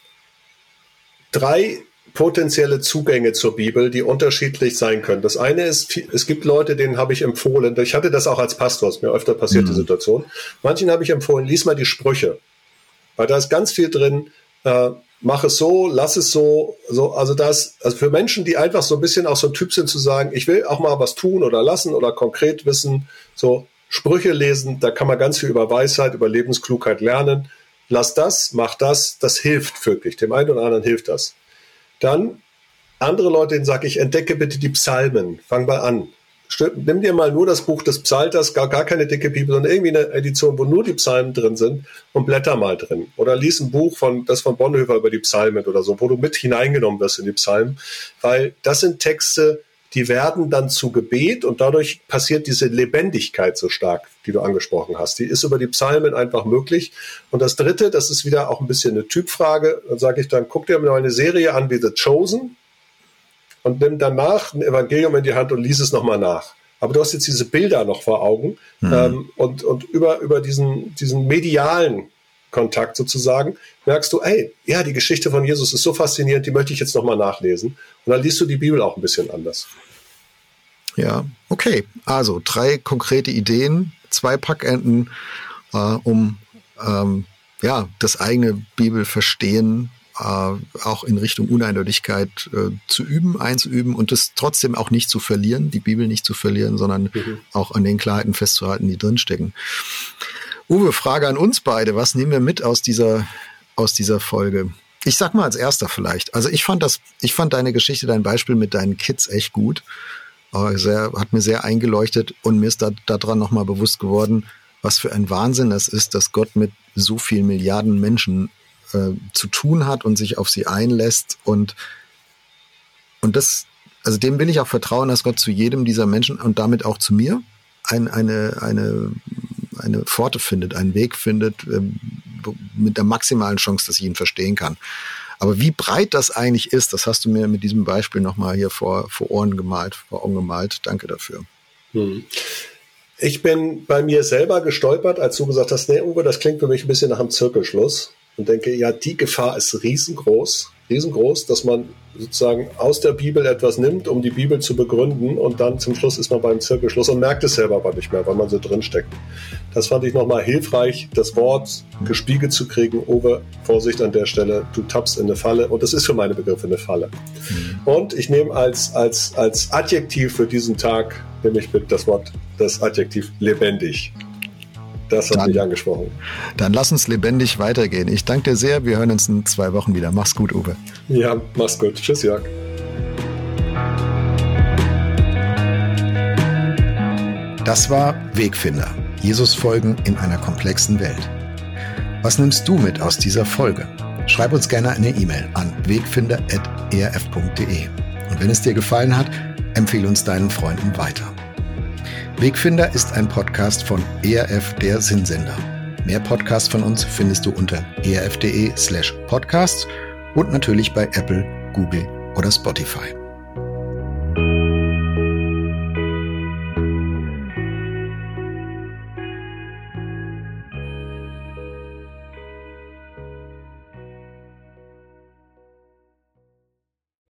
drei potenzielle Zugänge zur Bibel, die unterschiedlich sein können. Das eine ist, es gibt Leute, denen habe ich empfohlen, ich hatte das auch als Pastor, ist mir öfter passierte mhm. Situation. Manchen habe ich empfohlen, lies mal die Sprüche. Weil da ist ganz viel drin, äh, mach es so, lass es so, so, also das, also für Menschen, die einfach so ein bisschen auch so ein Typ sind zu sagen, ich will auch mal was tun oder lassen oder konkret wissen, so Sprüche lesen, da kann man ganz viel über Weisheit, über Lebensklugheit lernen lass das, mach das, das hilft wirklich. Dem einen oder anderen hilft das. Dann andere Leute, denen sage ich, entdecke bitte die Psalmen. Fang mal an. Nimm dir mal nur das Buch des Psalters, gar, gar keine dicke Bibel, sondern irgendwie eine Edition, wo nur die Psalmen drin sind und blätter mal drin. Oder lies ein Buch von, das von Bonhoeffer über die Psalmen oder so, wo du mit hineingenommen wirst in die Psalmen. Weil das sind Texte, die werden dann zu Gebet und dadurch passiert diese Lebendigkeit so stark, die du angesprochen hast. Die ist über die Psalmen einfach möglich. Und das Dritte, das ist wieder auch ein bisschen eine Typfrage, dann sage ich dann, guck dir mal eine Serie an wie The Chosen und nimm danach ein Evangelium in die Hand und lies es nochmal nach. Aber du hast jetzt diese Bilder noch vor Augen mhm. ähm, und, und über, über diesen, diesen medialen Kontakt sozusagen, merkst du, ey, ja, die Geschichte von Jesus ist so faszinierend, die möchte ich jetzt nochmal nachlesen. Und dann liest du die Bibel auch ein bisschen anders. Ja, okay. Also drei konkrete Ideen, zwei Packenden, äh, um ähm, ja, das eigene Bibelverstehen äh, auch in Richtung Uneindeutigkeit äh, zu üben, einzuüben und es trotzdem auch nicht zu verlieren, die Bibel nicht zu verlieren, sondern mhm. auch an den Klarheiten festzuhalten, die drinstecken. Uwe, Frage an uns beide. Was nehmen wir mit aus dieser, aus dieser Folge? Ich sag mal als erster vielleicht. Also ich fand das, ich fand deine Geschichte, dein Beispiel mit deinen Kids echt gut. Äh, sehr, hat mir sehr eingeleuchtet und mir ist da, daran nochmal bewusst geworden, was für ein Wahnsinn das ist, dass Gott mit so vielen Milliarden Menschen äh, zu tun hat und sich auf sie einlässt und, und das, also dem will ich auch vertrauen, dass Gott zu jedem dieser Menschen und damit auch zu mir ein, eine, eine eine Pforte findet, einen Weg findet, ähm, mit der maximalen Chance, dass ich ihn verstehen kann. Aber wie breit das eigentlich ist, das hast du mir mit diesem Beispiel nochmal hier vor, vor Ohren gemalt, vor Augen gemalt. Danke dafür. Hm. Ich bin bei mir selber gestolpert, als du gesagt hast, nee, Uwe, das klingt für mich ein bisschen nach einem Zirkelschluss. Und denke, ja, die Gefahr ist riesengroß riesengroß, dass man sozusagen aus der Bibel etwas nimmt, um die Bibel zu begründen und dann zum Schluss ist man beim Zirkelschluss und merkt es selber aber nicht mehr, weil man so drinsteckt. Das fand ich nochmal hilfreich, das Wort gespiegelt zu kriegen. Owe, Vorsicht an der Stelle, du tappst in eine Falle und das ist für meine Begriffe eine Falle. Mhm. Und ich nehme als, als, als Adjektiv für diesen Tag, nämlich mit das Wort, das Adjektiv lebendig. Das hat dann, mich angesprochen. Dann lass uns lebendig weitergehen. Ich danke dir sehr. Wir hören uns in zwei Wochen wieder. Mach's gut, Uwe. Ja, mach's gut. Tschüss, Jörg. Das war Wegfinder. Jesus folgen in einer komplexen Welt. Was nimmst du mit aus dieser Folge? Schreib uns gerne eine E-Mail an wegfinder.erf.de. Und wenn es dir gefallen hat, empfehle uns deinen Freunden weiter. Wegfinder ist ein Podcast von ERF der Sinnsender. Mehr Podcasts von uns findest du unter erf.de slash podcasts und natürlich bei Apple, Google oder Spotify.